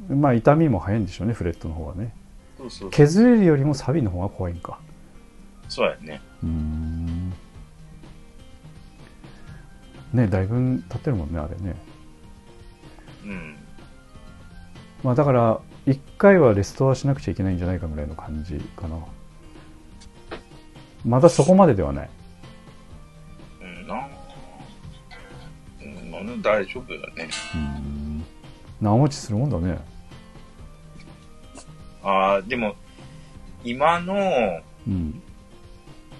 まあ、痛みも早いんでしょうね、フレットの方はね。そうそうそう。削れるよりも錆びの方が怖いんか。そうやね。うーん。ね、だいぶ経ってるもんね、あれね。うん。まあだから、一回はレストアしなくちゃいけないんじゃないかぐらいの感じかな。まだそこまでではない。大丈夫だね。うーん。長持ちするもんだね。ああ、でも、今の、うん。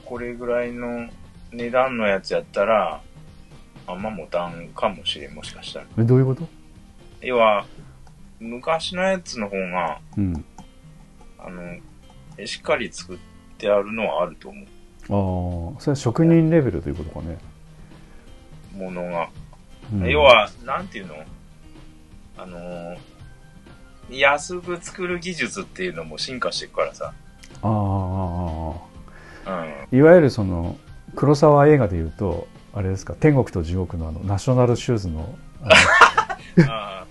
これぐらいの値段のやつやったら、あんま持たんかもしれん、もしかしたら。え、どういうこと？要は、昔のやつの方が、うん。あの、しっかり作ってあるのはあると思ああ、それは職人レベルということかね。う。ものが。うん要、は、なんていうの？あのー安く作る技術っていうのも進化していくからさ。ああああ、ああ。うん。いわゆるその、黒沢映画で言うと、あれですか、天国と地獄のあの、ナショナルシューズの、あの、<laughs> あ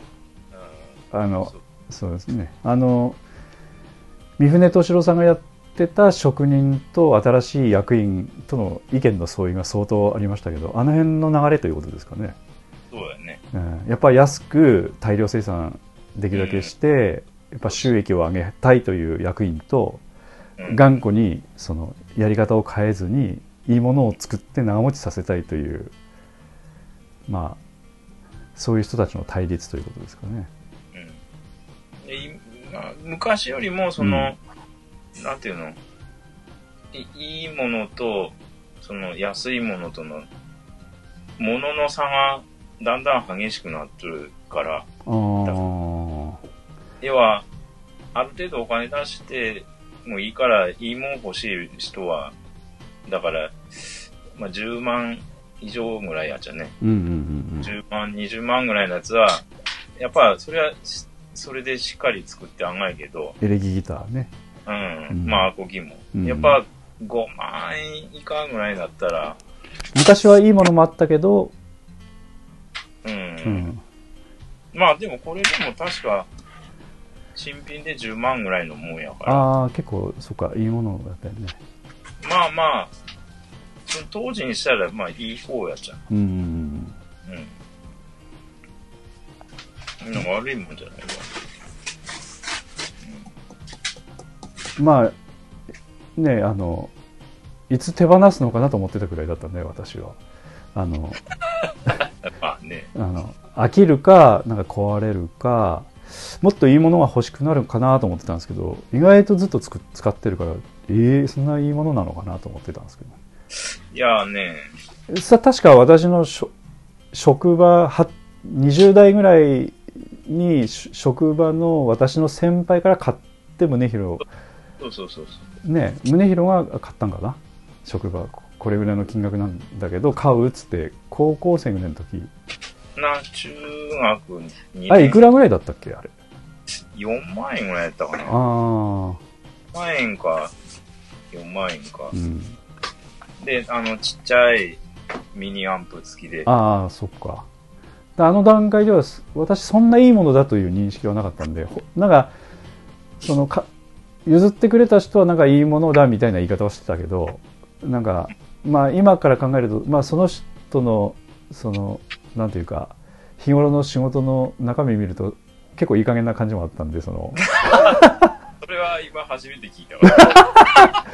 うんのそうそうですね。あの、三船敏郎さんがやってた職人と新しい役員との意見の相違が相当ありましたけど、あの辺の流れということですかね？そうだね。うん、やっぱり安く大量生産できるだけして、やっぱ収益を上げたいという役員と、うん。頑固にそのやり方を変えずにいいものを作って長持ちさせたいというまあそういう人たちの対立ということですかね。うん。でいまあ昔よりも、その、なんていうの？い、いいものと、その安いものとの、ものの差がだんだん激しくなってるから、要は、ある程度お金出してもいいから、いいもん欲しい人は、だから、まあ、10万以上ぐらいやっちゃね。うんうんうんうん。10万、20万ぐらいのやつは、やっぱ、それはし、それでしっかり作ってあんないけど、エレキギターね。うん、うん。まあ、アコギも。うん。やっぱ、5万円以下ぐらいだったら、昔はいいものもあったけど、うん。うん、まあ、でもこれでも確か、新品で10万ぐらいのもんやから。ああ、結構、そっか、いいものだったよね。まあまあ、その当時にしたら、まあいい方やっちゃうん。う。うん。なんか悪いもんじゃないわ。まあ、ね、あの、いつ手放すのかなと思ってたくらいだったね、私は。あの、まあの、飽きるか、なんか壊れるか、もっといいものが欲しくなるかなと思ってたんですけど、意外とずっとつく使ってるから、えー、そんないいものなのかなと思ってたんですけいやーね、ど。さ、確か私のしょ職場、は、20代ぐらいにし職場の私の先輩から買って宗弘そうそうそうそう。ね宗弘が買ったんかな？職場これぐらいの金額なんだけど買うっつって高校生ぐらいの時な、中学2年。あれいくらぐらいだったっけ？あれ ?4 万円ぐらいやったかな。ああ4万円か、4万円かう。んで、あの、ちっちゃいミニアンプ付きで。ああそっかであの段階ではす私そんないいものだという認識はなかったんでほなんかそのか譲ってくれた人はなんかいいものだみたいな言い方をしてたけどなんかまあ今から考えると、まあ、その人のそのなんていうか日頃の仕事の中身見ると結構いい加減な感じもあったんでその。<laughs> それは今初めて聞いたわ。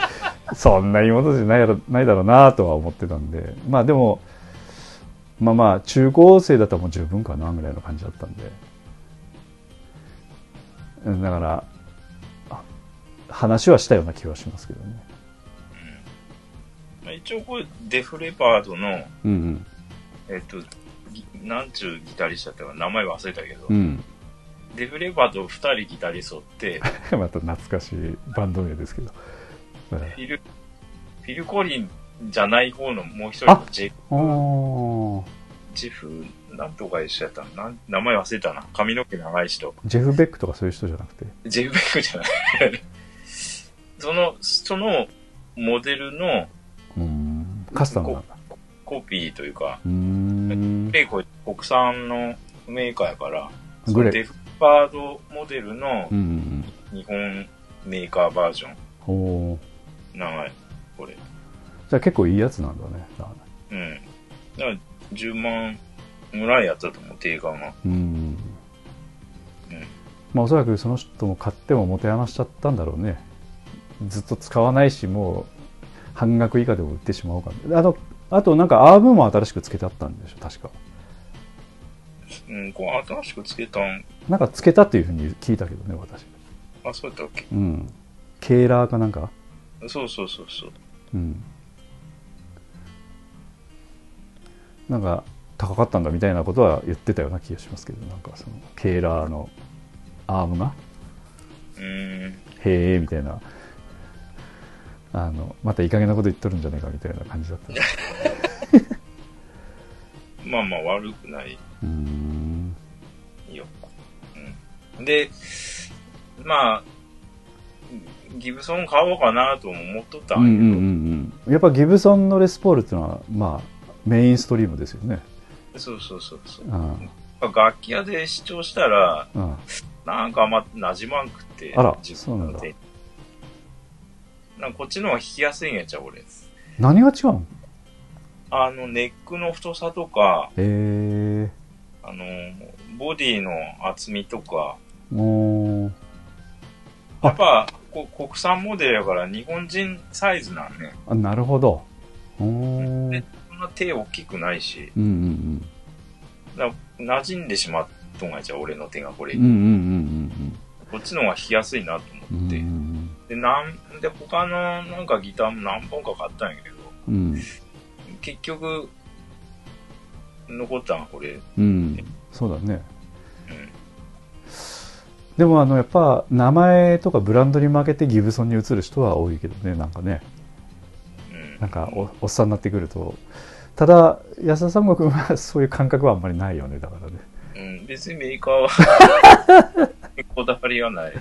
<laughs> そんないいものじゃないやろないだろうなとは思ってたんで。まあでもまあまあ中高生だったらもう十分かなぐらいの感じだったんで。うんだからあ話はしたような気はしますけどね。まあ一応これ、デフレパードの、うんえっと、ギなんちゅうギタリストだったか名前忘れたけど、うん。デフレパード2人ギタリストって、う <laughs> んまた懐かしいバンド名ですけど。フィル、フィル・コリンじゃない方のもう一人のジェおー。ジェフ、なんとか一緒やったの。なん名前忘れたな。髪の毛長い人。ジェフ・ベックとかそういう人じゃなくて。ジェフ・ベックじゃない。<laughs> その、そのモデルのうん。カスタムなんだコピーというか、うーんでこれ国産のメーカーやから、グレーデフパードモデルの日本メーカーバージョン。長い。これ。じゃあ結構いいやつなんだねうん。だから10万ぐらいやったと思う、定価が。うんうんまあおそらくその人も買っても持て余しちゃったんだろうねずっと使わないしもう半額以下でも売ってしまおうかあのあとなんかアームも新しくつけてあったんでしょ？確か。うん、こう新しくつけたん、なんかつけたっていうふうに聞いたけどね私。あ、そうやったっけ？うん。ケーラーかなんか？そうそうそうそう。うん。なんか高かったんだみたいなことは言ってたような気がしますけどなんかそのケーラーのアームが？うーん。へえみたいな。あのまたいい加減なこと言っとるんじゃないかみたいな感じだった <laughs> まあまあ悪くないうーんよ。うん。で、まあ、ギブソン買おうかなとも思っとったうんうんんやけど、うんうんやっぱギブソンのレスポールっていうのはまあメインストリームですよねそうそうそうそう。うん楽器屋で視聴したら、うんなんかあんま馴染まんくって。あら自そうなんだでなんかこっちの方が弾きやすいんやっちゃう、俺。何が違うの？あの、ネックの太さとか、へえあの、ボディの厚みとか、やっぱ、こ国産モデルやから日本人サイズなんね。あなるほど。おそんな手大きくないし、うんうんだ馴染んでしまっとんがじゃう俺の手がこれ。うんうんうんうんこっちの方が弾きやすいなとうんう思って。ん。で、なんで他のなんかギターも何本か買ったんやけど、うんうん結局、残ったん？はこれ。うん。そうだね。うん。でもあのやっぱ名前とかブランドに負けてギブソンに移る人は多いけどねなんかね。うん。なんかおおっさんになってくると。ただ安田三国君は <laughs> そういう感覚はあんまりないよねだからね。うん、別にメーカーは <laughs> こだわりはない。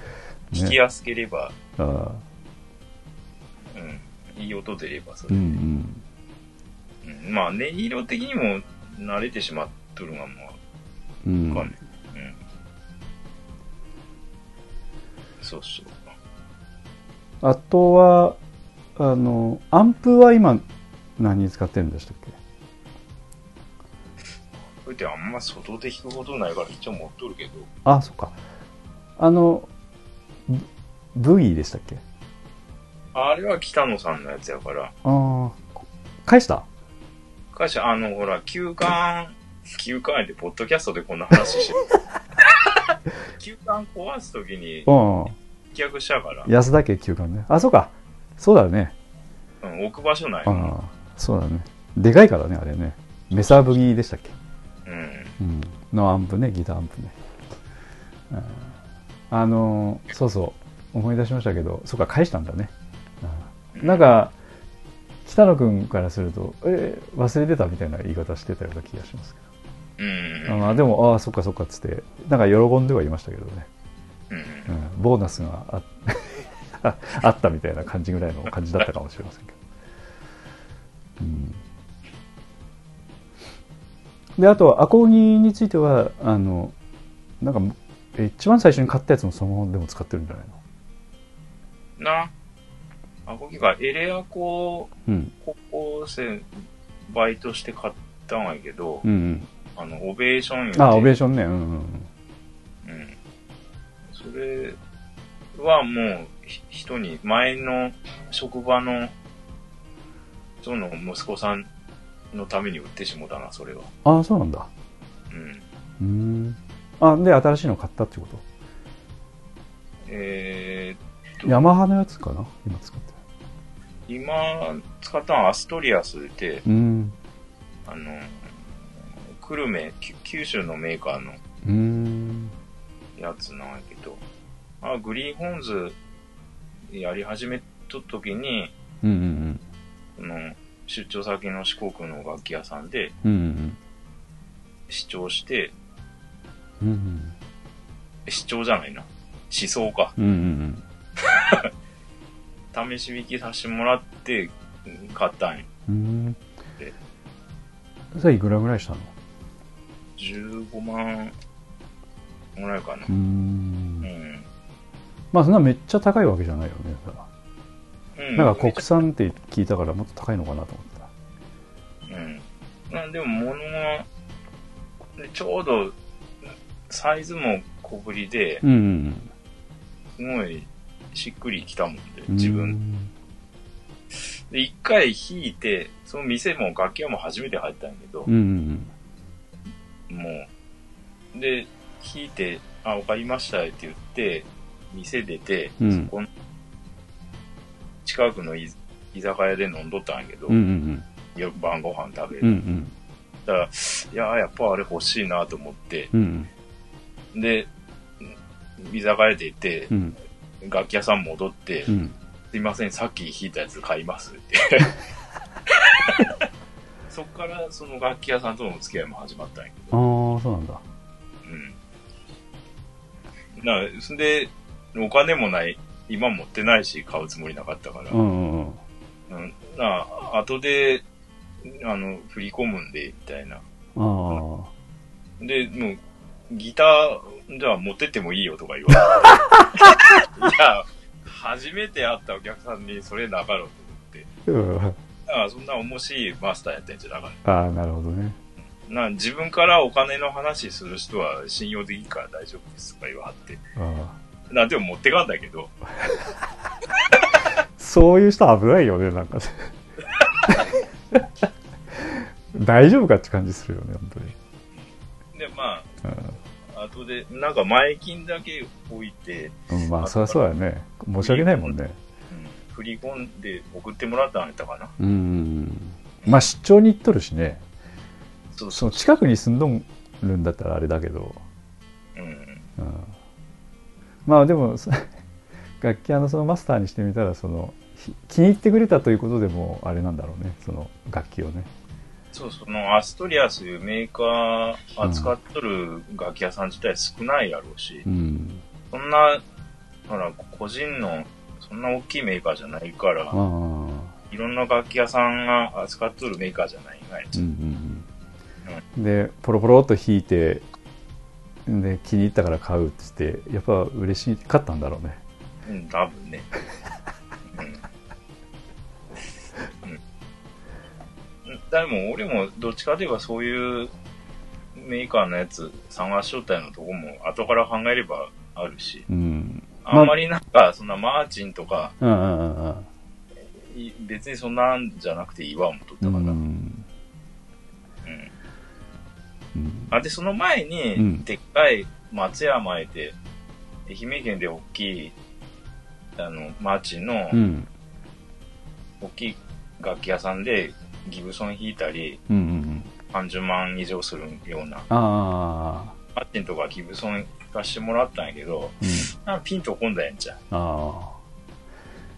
弾きやすければ、あうん、いい音出ればそーうれ、んうんまあ、音色的にも慣れてしまっとるが、まあ、うん。うんかね。そうそう。あとは、あの、アンプは今何に使ってるんでしたっけ？それってあんま外で弾くことないから一応持っとるけど、あ、そっか。あの、ブブギーでしたっけ？あれは北野さんのやつやから、ああ、返した？会社、あの、ほら、休館、休館やで、ポッドキャストでこんな話してる。<laughs> 休館壊すときにうん。逆したから、安田家休館ね。あ、そうか。そうだね。うん、置く場所ない。ああ、そうだね。でかいからね、あれね。メサブギーでしたっけ？うん。うん。のアンプね、ギターアンプね。うんあの、そうそう。思い出しましたけど、そうか、返したんだね。うんなんか、北野君からすると、え、忘れてたみたいな言い方してたような気がしますけうん。ど。あまあでも、ああ、そっかそっかっつって、なんか喜んではいましたけどね。うん。うん、ボーナスがあ <laughs> あったみたいな感じぐらいの感じだったかもしれませんけど。うん、で、あと、アコギについては、あの、なんか、え一番最初に買ったやつもそのままでも使ってるんじゃないの？な、あ、こきがエレアコうん。高校生バイトして買ったんやけど、うんうん。あの、オベーション言うてあ、オベーションね。うんうんうん。うん。それはもう、ひ人に、前の職場の人の息子さんのために売ってしもたな、それは。ああ、そうなんだ。うん。うん。あ、で、新しいの買ったってこと？えー、ヤマハのやつかな？今使って今使ったのはアストリアスで、る。うん。あの、久留米、き九州のメーカーのうん。やつなんやけど、あ、グリーンホーンズやり始めとった時に、うんうんその、出張先の四国の楽器屋さんで視聴して、うん。うん視聴じゃないな。思想か。うん。うんうん。<laughs> 試し引きさせてもらって、うん買ったんよ。うんで。それいくらぐらいしたの？15万ぐらいかなう。。うんん。まあそんなめっちゃ高いわけじゃないよね。うん、なんか国産って聞いたからもっと高いのかなと思ったら。うん。まあでも物が、でちょうど、サイズも小ぶりで、うんうんすごいしっくりきたもんで、うん。自分。で、一回弾いて、その店も楽器屋も初めて入ったんやけどうん。うんうん。もう、で、弾いて、あ、わかりましたって言って、店出て、うんそこの近くの居居酒屋で飲んどったんやけど、うんうんよく晩ご飯食べうん。うんる。うん。だから、いや、やっぱあれ欲しいなと思って、うんで、居酒屋で行ってう、ん。楽器屋さん戻って、うん。すいません、さっき弾いたやつ買いますって。<laughs> そっからその楽器屋さんとのお付き合いも始まったんやけど。ああ、そうなんだ。うん。な、そんで、お金もない、今持ってないし、買うつもりなかったから。うんうんうん。うん。な、後で、あの、振り込むんで、みたいな。ああ。で、もう、ギター、じゃあ持ってってもいいよとか言われて。<laughs> いや、初めて会ったお客さんにそれなかろうと思って。うんああ、そんな面白いマスターやったんじゃなかった。ああ、なるほどね。な、自分からお金の話する人は信用できるから大丈夫ですとか言わはって。あなんでも持ってかんだけど、あ <laughs> そういう人危ないよね、なんか。<laughs> 大丈夫かって感じするよね、本当に。で、まうんあ、後で、なんか前金だけ置いて、うん、まあ、そりゃそうだよね。申し訳ないもんね。うん、振り込んで送ってもらったんやったかな。うん。まあ、出張に行っとるしね。そうその近くに住んどるんだったらあれだけど。うん。うん、まあ、でも、そ <laughs> 楽器屋のそのマスターにしてみたら、その、ひ気に入ってくれたということでも、あれなんだろうね。その楽器をね。そう、そのアストリアスいうメーカー扱っとる楽器屋さん自体少ないやろうし、うん。そんな、ほら、個人の、そんな大きいメーカーじゃないから、いろんな楽器屋さんが扱っとるメーカーじゃないがやつ。うんうん。で、ポロポロっと弾いて、で、気に入ったから買うって言って、やっぱ嬉しかったんだろうね。うん、多分ね。でも、俺もどっちかといえばそういうメーカーのやつ探しとったようなとこも後から考えればあるし、うん。あんまりなんか、そんなマーチンとか、別にそんなんじゃなくていいわ、思っとったから。うん。うんうん。あ、で、その前に、うんでっかい松山へて、愛媛県で大きい、あの、マーチンのう、ん。大きい楽器屋さんでギブソン弾いたり、うんうんうん。30万以上するような、ああ。マーチンとかギブソン弾かしてもらったんやけど、うん。なんかピンとこんだやんちゃう。ああ。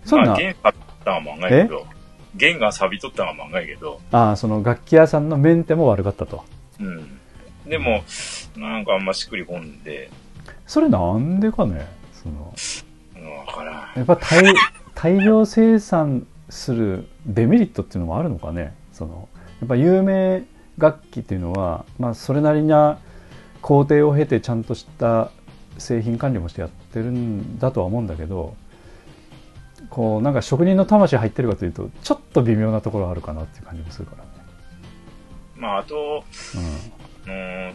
そんなまあ、、弦買ったのが漫画やけど、弦が錆びとったのが漫画やけど、ああ、その楽器屋さんのメンテも悪かったと。うん。でも、なんかあんましっくりこんで、それなんでかね？その、うん、わからん。やっぱ大大量生産するデメリットっていうのもあるのかね？そのやっぱ有名楽器っていうのは、まあ、それなりな工程を経てちゃんとした製品管理もしてやってるんだとは思うんだけどこうなんか職人の魂入ってるかというとちょっと微妙なところあるかなっていう感じもするからね。まあ、あと、あの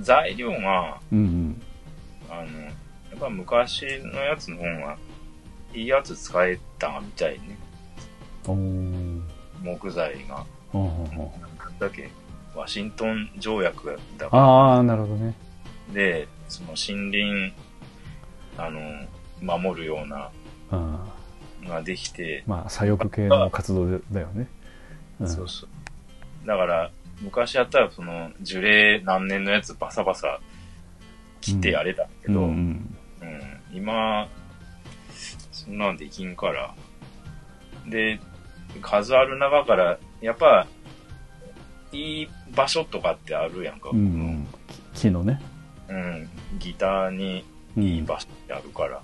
材料が、うん、うんあの、やっぱ昔のやつの方が、いいやつ使えたみたいね。うん。木材が。だっけ？ワシントン条約だから。ああなるほどね。で、その森林、あの、守るような、うんができて、まあ左翼系の活動だよね。うんそうそう。だから、昔やったら、その、樹齢何年のやつバサバサ切ってやれたけど、ううんん今、そんなんできんから。で、数ある中から、やっぱ、いい場所とかってあるやんか。うん木のね。うんギターにうんいい場所ってあるから、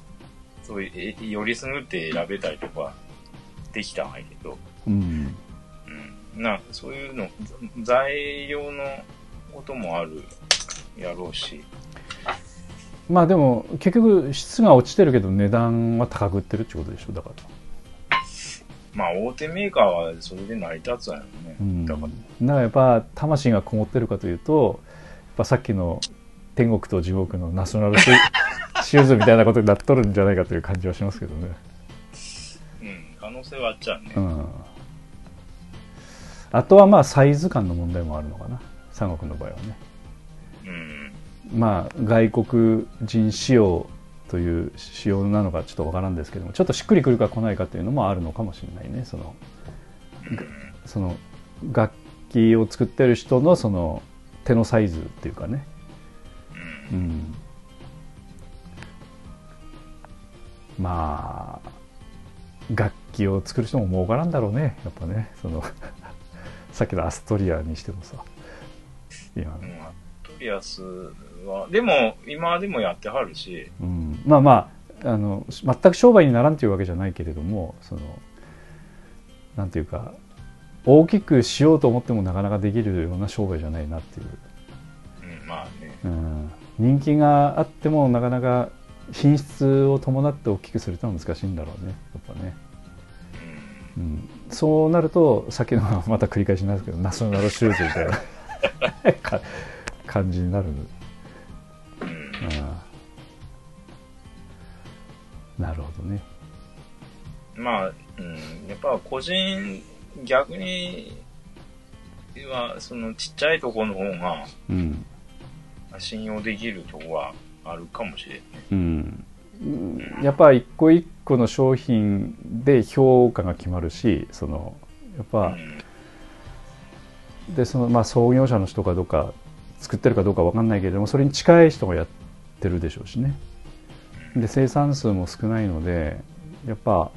そういう、えよりすぐって選べたりとか、できたんやけど、うんうん。な、そういうの、ざ材料のこともあるやろうし、まあでも結局質が落ちてるけど値段は高く売ってるってことでしょだから、まあ大手メーカーはそれで成り立つわよね。うん、だだかかららやっぱ魂がこもってるかというとやっぱさっきの天国と地獄のナショナル <laughs> シューズみたいなことになっとるんじゃないかという感じはしますけどね、うん、可能性はあっちゃうね。うん、あとはまあサイズ感の問題もあるのかな三国の場合はねうん。まあ外国人仕様という仕様なのかちょっとわからんですけどもちょっとしっくりくるか来ないかというのもあるのかもしれないね。そのその楽器を作ってる人のその手のサイズっていうかね、うん、まあ楽器を作る人も儲からんだろうね。やっぱね。その <laughs> さっきのアストリアにしてもさ。今うん。アトリアスは、でも、今でもやってはるし、うん、まあまああの全く商売にならんというわけじゃないけれどもそのなんていうか大きくしようと思ってもなかなかできるような商売じゃないなっていう、うん、まあね。うん、人気があってもなかなか品質を伴って大きくするってのは難しいんだろうね。やっぱね、うん。うん、そうなるとさっきのまた繰り返しになるんですけどナショナルシューズみたいな <laughs> か感じになる、うん、うん。なるほどね。まあ、うん、やっぱ個人、逆には、そのちっちゃいところの方がうん。信用できるとこはあるかもしれんね。うん、やっぱ一個一個の商品で評価が決まるしそのやっぱ、でそのまあ創業者の人かどうか作ってるかどうかわかんないけれどもそれに近い人がやってるでしょうしね。で生産数も少ないのでやっぱ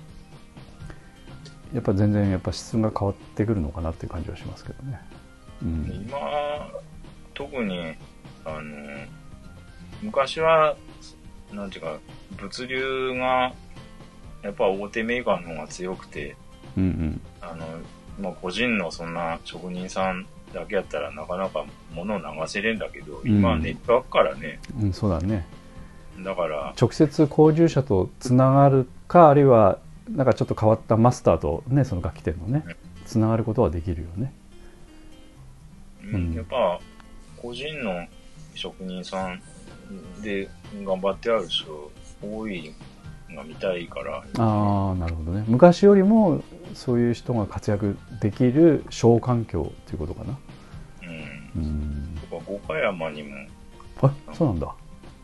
やっぱ全然やっぱ質が変わってくるのかなっていう感じはしますけどね。うん。今、特に、あの、昔は、なんていうか、物流が、やっぱ大手メーカーの方が強くて、うん。あの、まあ、個人のそんな職人さんだけやったらなかなか物を流せれんだけど、今はネットワークからね、うん、うん、そうだね。うだから、直接工従者とつながるかあるいはなんかちょっと変わったマスターとねその楽器店のねつながることはできるよね。うん。やっぱ、個人の職人さんで頑張ってある人多いのが見たいから、ああなるほどね。昔よりもそういう人が活躍できる小環境っていうことかなうん。うんやっぱ五箇山にもあそうなんだ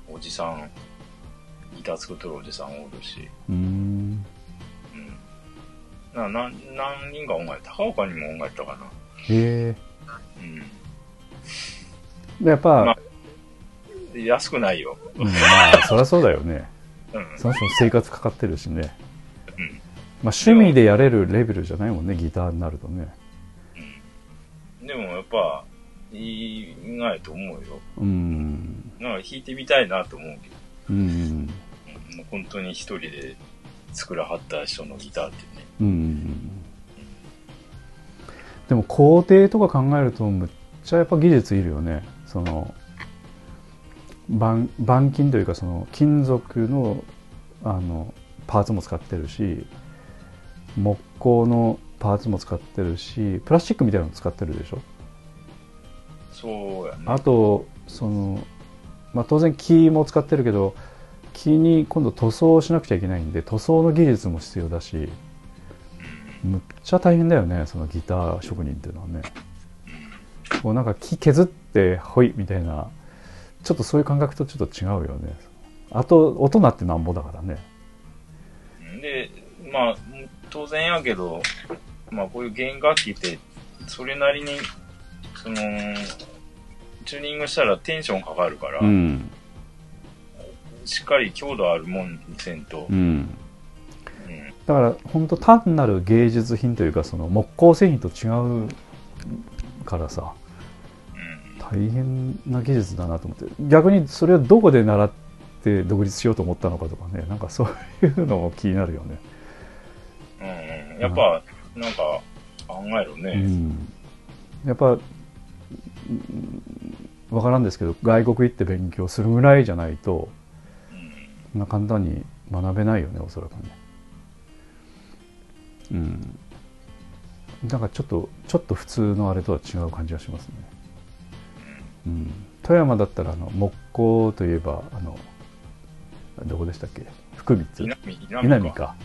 おじさん、ギター作っとるおじさんおるし、うーんうん。な何何人か音楽、高岡にも音楽やったかな。へうん。えやっぱ、まあ安くないよ。うん、まあそりゃそうだよねうん。その人の生活かかってるしね、うんまあ、趣味でやれるレベルじゃないもんねギターになるとね。でもやっぱ、いいないと思うよ。うん。なんか弾いてみたいなと思うけど、うん。本当に一人で作らはった人のギターってね。うん。でも工程とか考えるとむっちゃやっぱ技術いるよね。その板板金というかその金属のあのパーツも使ってるし木工のパーツも使ってるしプラスチックみたいなの使ってるでしょ？そうやね。あとその、まあ、当然木も使ってるけど木に今度塗装をしなくちゃいけないんで塗装の技術も必要だしむっちゃ大変だよねそのギター職人っていうのはね。こうなんか木削ってほいみたいなちょっとそういう感覚とちょっと違うよね。あと音鳴ってなんぼだからね。で、まあ、当然やけど、まあこういう弦楽器って、それなりに、その、チューニングしたらテンションかかるから、うん。しっかり強度あるもんにせんと、うん。うん。だから本当単なる芸術品というかその木工製品と違うからさ大変な技術だなと思って。逆にそれをどこで習って独立しようと思ったのかとかねなんかそういうのも気になるよね。やっぱ、なんか、考えろうね。ん、やっぱうんわからんですけど外国行って勉強するぐらいじゃないとうん。そんな簡単に学べないよねおそらくね。うん。なんかちょっとちょっと普通のあれとは違う感じがしますね。うん、富山だったらあの木工といえばあのどこでしたっけ？福光。稲見か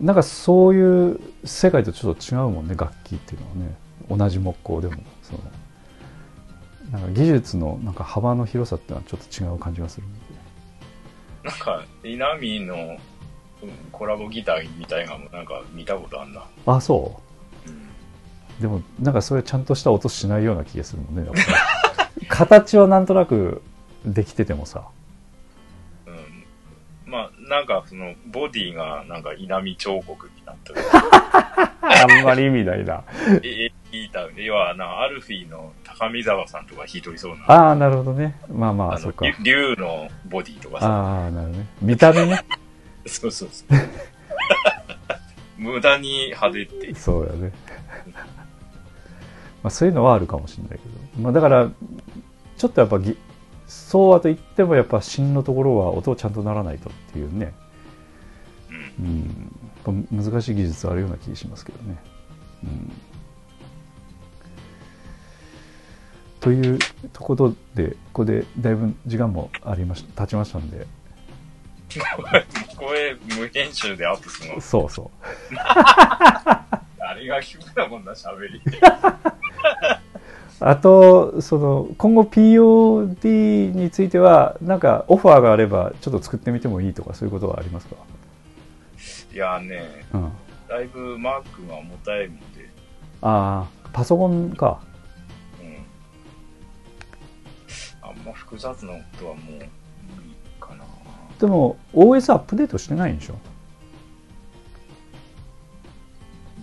なんかそういう世界とちょっと違うもんね楽器っていうのはね。同じ木工でもその。なんか技術のなんか幅の広さっていうのはちょっと違う感じがするんで。なんか、稲見のうんコラボギターみたいなのもなんか見たことあんな。あそう？ん。うでもなんかそれちゃんとした音しないような気がするもんね形はなんとなくできててもさなんかその、ボディがなんか稲見彫刻になってる。あんまり意味ないなえ、え、聞いた。要は、な、アルフィーの高見沢さんとか弾いとりそうな。ああなるほどねまあまああのそっか竜竜のボディとかさ。ああなるほどね見た目ね <laughs> そうそうそう。無駄に派手って。そうやね。まあそういうのはあるかもしれないけど。まあだから、ちょっとやっぱぎ、そうはと言ってもやっぱ芯のところは音ちゃんとならないとっていうね。うん。難しい技術あるような気がしますけどね。うん。というところで、ここでだいぶ時間もありまし経ちましたんで、これ、無編集でアップするの？そうそう。あれが聞くなもんな、喋り。あと、その、今後 POD については、なんかオファーがあれば、ちょっと作ってみてもいいとか、そういうことはありますか？いやね、うん。あだいぶマークが重たいので、あー、パソコンか。うん。あんま複雑なことはもう、無理かな。でも、OS アップデートしてないんでしょ？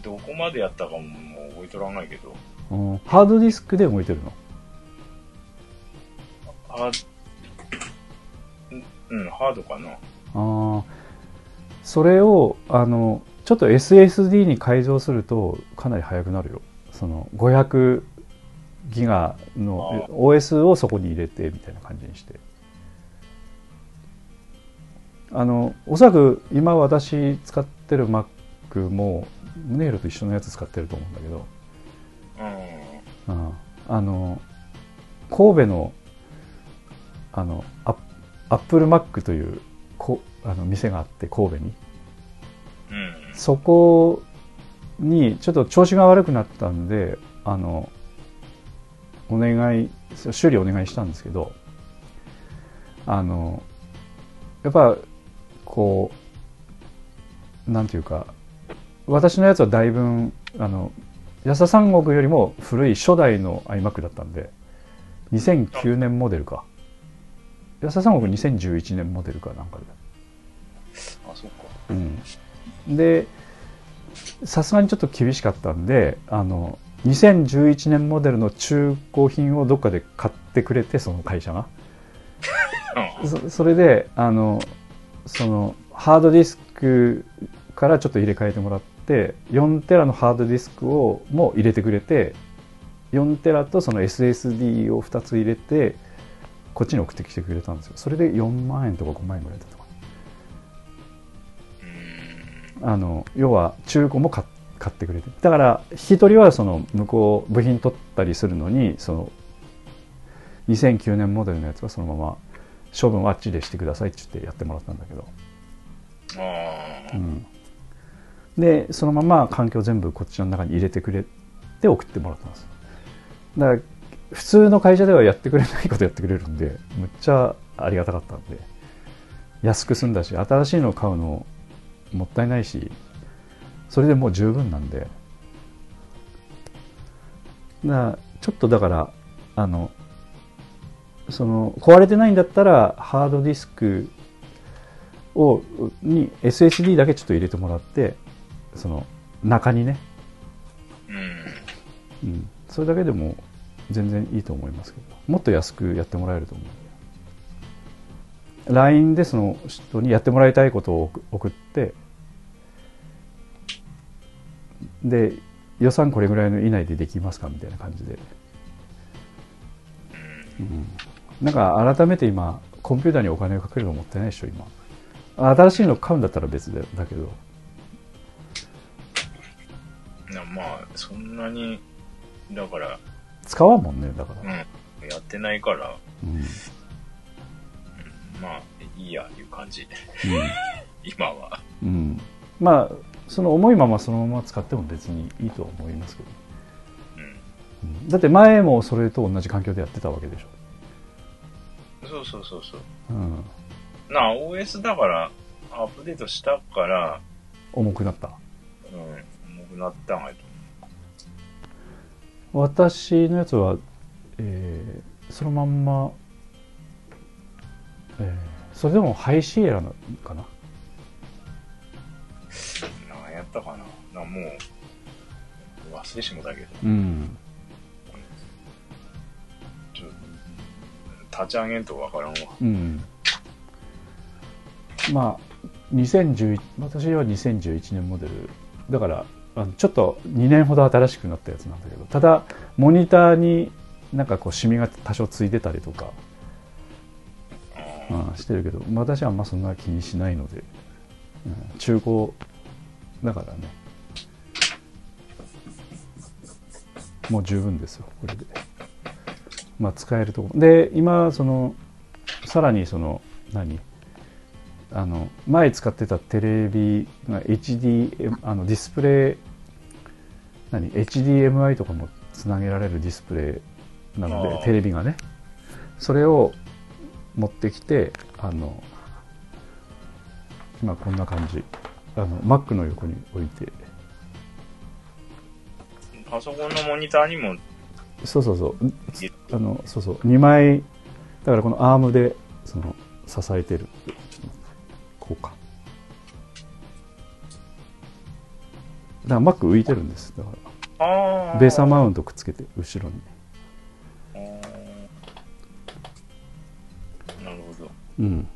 どこまでやったかももう覚えとらんないけど、うん。ハードディスクで動いてるの？あ、うん、ハードかな。ああ。それを、あの、ちょっと SSD に改造すると、かなり速くなるよ。その、500ギガのあ OS をそこに入れて、みたいな感じにして。あのおそらく今私使ってる Mac もネイルと一緒のやつ使ってると思うんだけど、うん。うん、あの神戸のあのアッアップルマックというこあの店があって神戸にうん。そこにちょっと調子が悪くなったんであのお願い修理お願いしたんですけどあのやっぱこうなんていうか私のやつはだいぶあの安田三国よりも古い初代の iMac だったんで2009年モデルか。安田三国2011年モデルかなんかで。あ、そっか。うん、でさすがにちょっと厳しかったんであの2011年モデルの中古品をどっかで買ってくれてその会社が。そそれであのそのハードディスクからちょっと入れ替えてもらって4テラのハードディスクをも入れてくれて4テラとその SSD を2つ入れてこっちに送ってきてくれたんですよ。それで4万円とか5万円ぐらいだったかあの要は中古も買買ってくれて。だから引き取りはその向こう部品取ったりするのにその2009年モデルのやつはそのまま処分はあっちでしてくださいって言ってやってもらったんだけど、ああ。うん、でそのまま環境全部こっちの中に入れてくれて送ってもらったんです。だから普通の会社ではやってくれないことやってくれるんでむっちゃありがたかったんで安く済んだし新しいのを買うのもったいないしそれでもう十分なんで。だちょっとだからあのその壊れてないんだったらハードディスクをに SSD だけちょっと入れてもらってその中にね、うん。うん、それだけでも全然いいと思いますけど。もっと安くやってもらえると思う LINE でその人にやってもらいたいことを送って。で予算これぐらいの以内でできますかみたいな感じで、うん、なんか改めて今コンピューターにお金をかけるのもったいないでしょ今。新しいの買うんだったら別だけど。なまあ、そんなに、だから、使わんもんねだから、うん。やってないから、うんまあ、いいや、いう感じ。う <laughs> 今は。んうん、まあその重いままそのまま使っても別にいいと思いますけど、うん。うんだって前もそれと同じ環境でやってたわけでしょ、そうそうそうそう。うん、なあ、OS だから、アップデートしたから、重くなったうん、なったんがいいと私のやつは、えーそのまんま、えーそれでも High Sierra なかな？思う。なんやったかな？なもう、忘れしもだけど、うんちょ立ち上げんとわからんわ。うんまあ2011私は2011年モデルだからあのちょっと2年ほど新しくなったやつなんだけどただモニターになんかこうシミが多少ついてたりとか、うん、してるけど私はあそんな気にしないので、うん、中古だからね。もう十分ですよこれで。まあ使えるとこ。で今そのさらにその何？あの前使ってたテレビが HD あのディスプレイ何？HDMI とかもつなげられるディスプレイなのでテレビがね。それを持ってきてあの今こんな感じ。あの Mac の横に置いて。パソコンのモニターにも、そうそうそう。あのそうそう。2枚だからこのアームでその支えてるこうか。だから Mac 浮いてるんです。だから。ベーサーマウントくっつけて後ろに。なるほど。うん。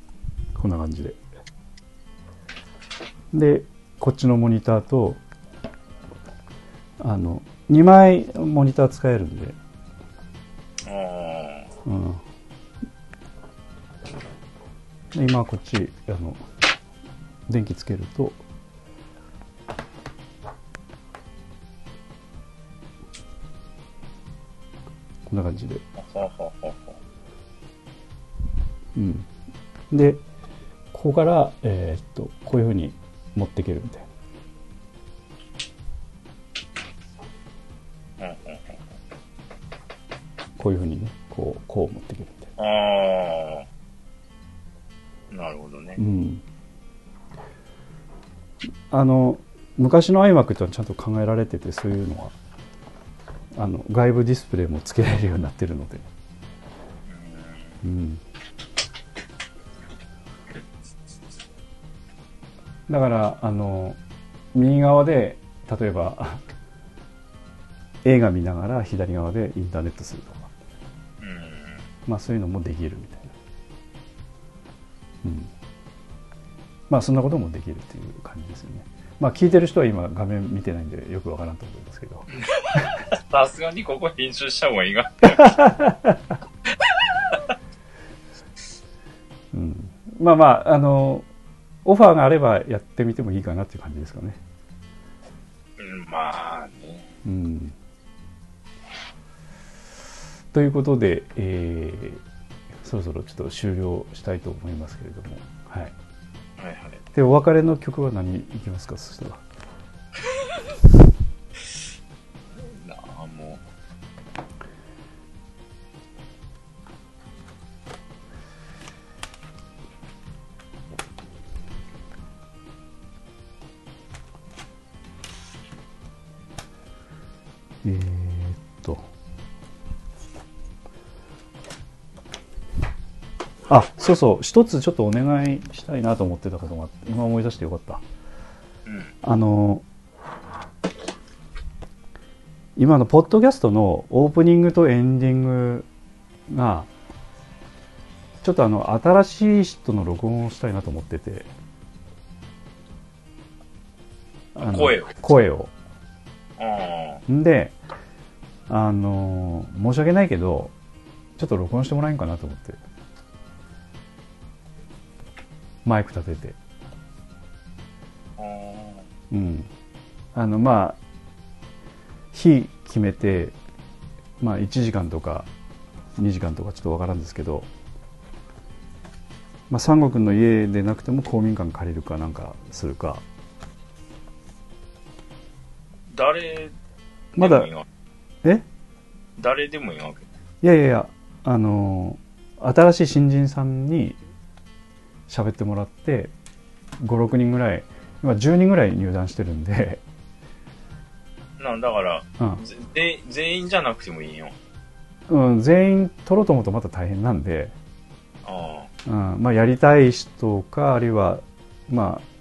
こんな感じで。でこっちのモニターとあの2枚モニター使えるんで。ああ。うん。で今こっちあの電気つけるとこんな感じで、うん、でここから、えーっとこういうふうに持っていけるみたいな。こういうふうにねこうこう持っていけるみたいな。ああ。なるほどね。う。ん、あの昔の iMac ってはちゃんと考えられててそういうのはあの外部ディスプレイもつけられるようになってるので、うん、だからあの右側で例えば <laughs> 映画見ながら左側でインターネットするとかうん。まあそういうのもできるみたいな。うん。まあそんなこともできるっていう感じですよね。まあ聞いてる人は今画面見てないんでよくわからんと思いますけど。さすがにここ編集した方がいいが。<laughs> うん。まあまあ、あの、オファーがあればやってみてもいいかなっていう感じですかね。うん、まあね。うん。ということで、えーそろそろちょっと終了したいと思いますけれども。はい。はいはい。で、お別れの曲は何いきますか？そしたら。なあ、もえーあ、そうそう、一つちょっとお願いしたいなと思ってたことがあって、今思い出してよかった。う。うん。あの、今のポッドキャストのオープニングとエンディングが、ちょっとあの、新しい人の録音をしたいなと思ってて。声を。声を。で、あのー申し訳ないけど、ちょっと録音してもらえんかなと思って。マイク立てて。うん。あの、まあ、日決めて、まあ、1時間とか2時間とかちょっとわからんですけど、まあ、三国の家でなくても公民館借りるかなんかするか。誰まだでもいいわえ？誰でもいいわけ。いやいやいや、あのー新しい新人さんに喋ってもらって、5、6人ぐらい、今10人ぐらい入団してるんで、なんだから、うん。ぜ全全員じゃなくてもいいよ。うん、全員取ろうと思うとまた大変なんで、あうんまあ、やりたい人か、あるいは、まあ、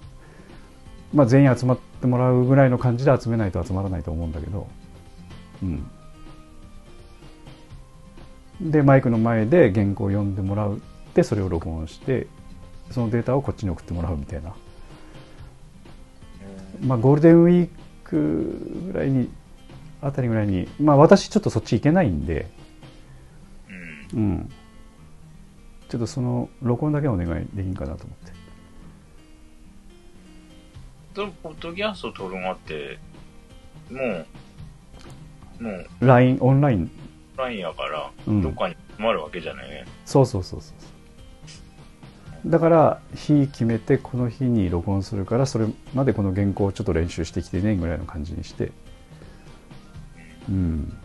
まあ、全員集まってもらうぐらいの感じで集めないと集まらないと思うんだけど、うん。で、マイクの前で原稿を読んでもらうって、それを録音して、そのデータをこっちに送ってもらうみたいな。あ。まあ、ゴールデンウィークぐらいに、あたりぐらいに、まあ、私ちょっとそっち行けないんで、うん。うん。ちょっとその録音だけお願いできんかなと思って。ポッドキャスト撮るのって、もう、もう、LINE、オンライン。LINE やから、うんどっかに集まるわけじゃないね。そうそうそうそう。だから、日決めて、この日に録音するから、それまでこの原稿をちょっと練習してきてね、ぐらいの感じにして。うん。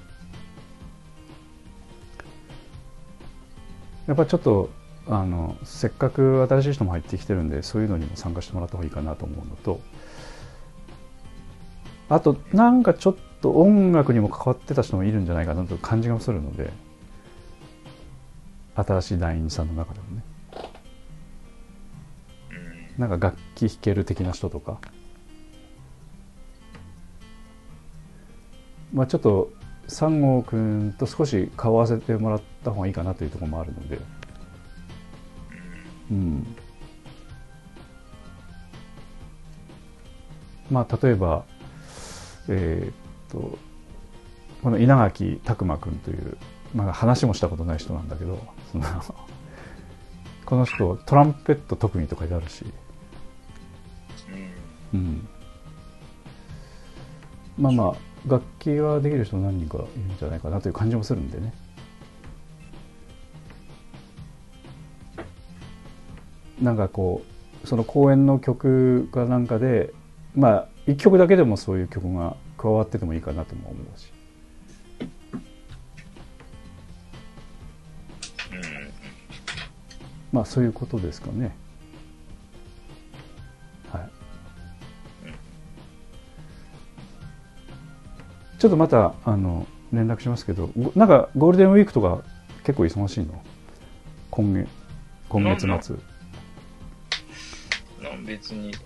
やっぱちょっと、あの、せっかく新しい人も入ってきてるんで、そういうのにも参加してもらった方がいいかなと思うのと、あと、なんかちょっと音楽にも関わってた人もいるんじゃないかなという感じがするので、新しい団員さんの中でもね。なんか楽器弾ける的な人とか。まあちょっと、三郷くんと少し顔合わせてもらった方がいいかなというところもあるので。うん。まあ例えば、えーっと、この稲垣拓磨くんという、まあ話もしたことない人なんだけど、そのこの人トランペット特技とかであるし、うん。まあまあ楽器ができる人何人かいるんじゃないかなという感じもするんでね。なんかこうその公演の曲かなんかでまあ一曲だけでもそういう曲が加わっててもいいかなとも思うし。うん。まあそういうことですかねちょっとまたあの連絡しますけどごなんかゴールデンウィークとか結構忙しいの？今月今月末。なん別に、ち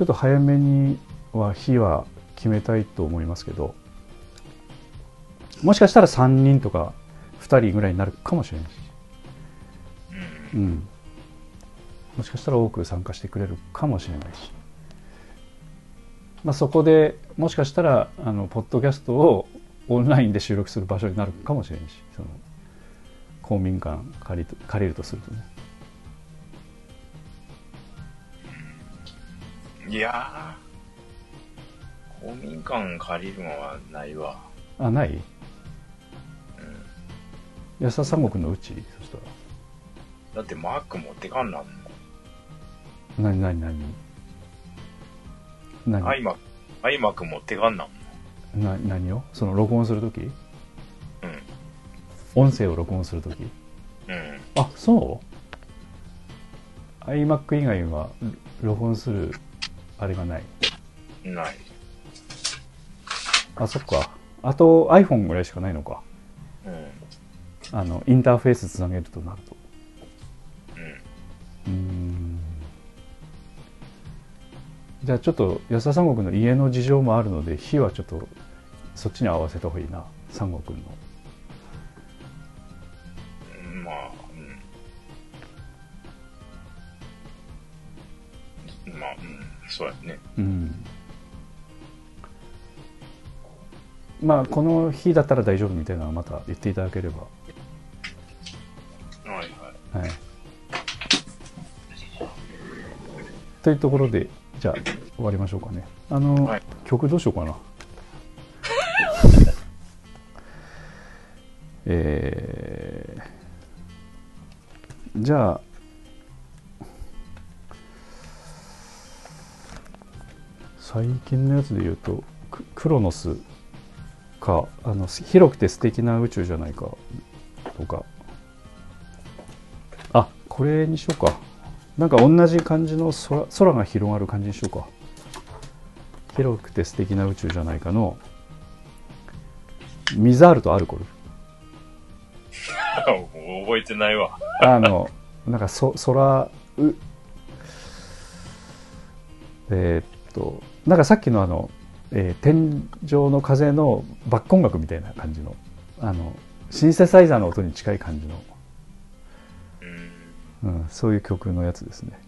ょっと早めには日は決めたいと思いますけどもしかしたら3人とか2人ぐらいになるかもしれないし、うん。うん、もしかしたら多く参加してくれるかもしれないし、まあ、そこでもしかしたらあのポッドキャストをオンラインで収録する場所になるかもしれないしその公民館借りと借りるとするとねいやー、公民館借りるのはないわ。あない？うん。安田三国のうち？そしたらだってマーク持ってかんなんもん。何何何？何？アイマ、アイマーク持ってかんなん。な何を？その録音するときうん。音声を録音するときうん。あそう？iMac 以外はろ録音するあれがないない。あそっかあと iPhone ぐらいしかないのかうん。あのインターフェースつなげるとなるとうん。じゃあちょっと安田三国の家の事情もあるので火はちょっとそっちに合わせた方がいいな三国のうんまあ、うん。まあ、うん。そうやね。うんまあこの日だったら大丈夫みたいなのはまた言っていただければはいはい。はいというところでじゃあ終わりましょうかね。あの、はい。曲どうしようかな。<laughs> えーじゃあ最近のやつで言うとククロノスかあの広くて素敵な宇宙じゃないかとか。あこれにしようかなんか同じ感じの空空が広がる感じにしようか広くて素敵な宇宙じゃないかのミザールとアルコール覚えてないわ。あのなんかそ空うえーっとなんかさっきのあの、えー天井の風のバック音楽みたいな感じのあのシンセサイザーの音に近い感じのうん。うん、そういう曲のやつですね。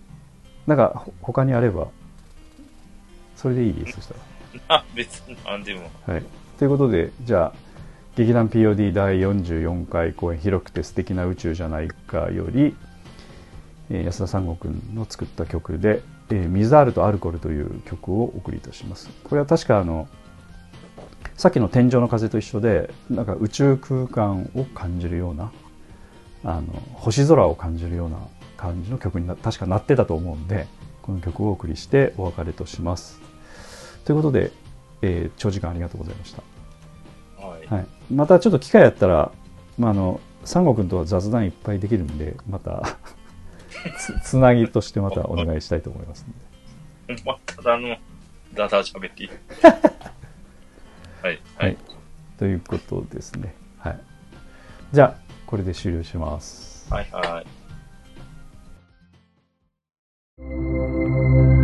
なんかほ他にあれば、それでいいそしたあ、別になんでも。ら。はい。ということで、じゃあ、劇団 POD 第44回公演、広くて素敵な宇宙じゃないかより、えー安田三悟君の作った曲で、えーミザールとアルコールという曲をお送りいたします。これは確かあの、さっきの天井の風と一緒で、なんか宇宙空間を感じるような、あの星空を感じるような感じの曲にな確かなってたと思うんでこの曲をお送りしてお別れとしますということで、えー長時間ありがとうございました、はい。はい、またちょっと機会あったら、まあ、あの三悟君とは雑談いっぱいできるんでまた <laughs> つつなぎとしてまたお願いしたいと思いますんで <laughs> ま、ただの、だだ喋っていい。<laughs> はい。ははいい。ということですねはいじゃあこれで終了しますはいはい。「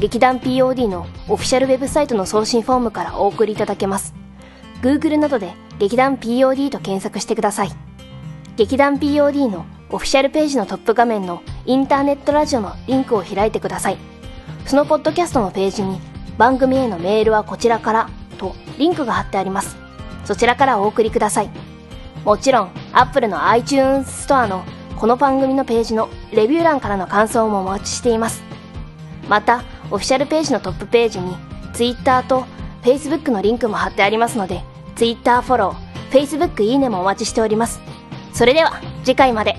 劇団 POD のオフィシャルウェブサイトの送信フォームからお送りいただけます。Google などで劇団 POD と検索してください。劇団 POD のオフィシャルページのトップ画面のインターネットラジオのリンクを開いてください。そのポッドキャストのページに番組へのメールはこちらからとリンクが貼ってあります。そちらからお送りください。もちろん Apple の iTunes ストアのこの番組のページのレビュー欄からの感想もお待ちしています。またオフィシャルページのトップページに Twitter と Facebook のリンクも貼ってありますので Twitter フォロー Facebook いいねもお待ちしております。それでは次回まで。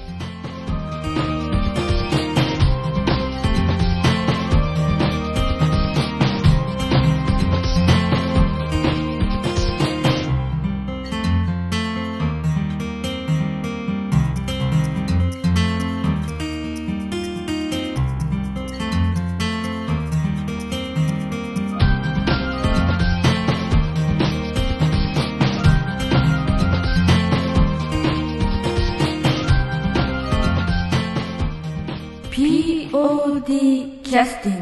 Justin.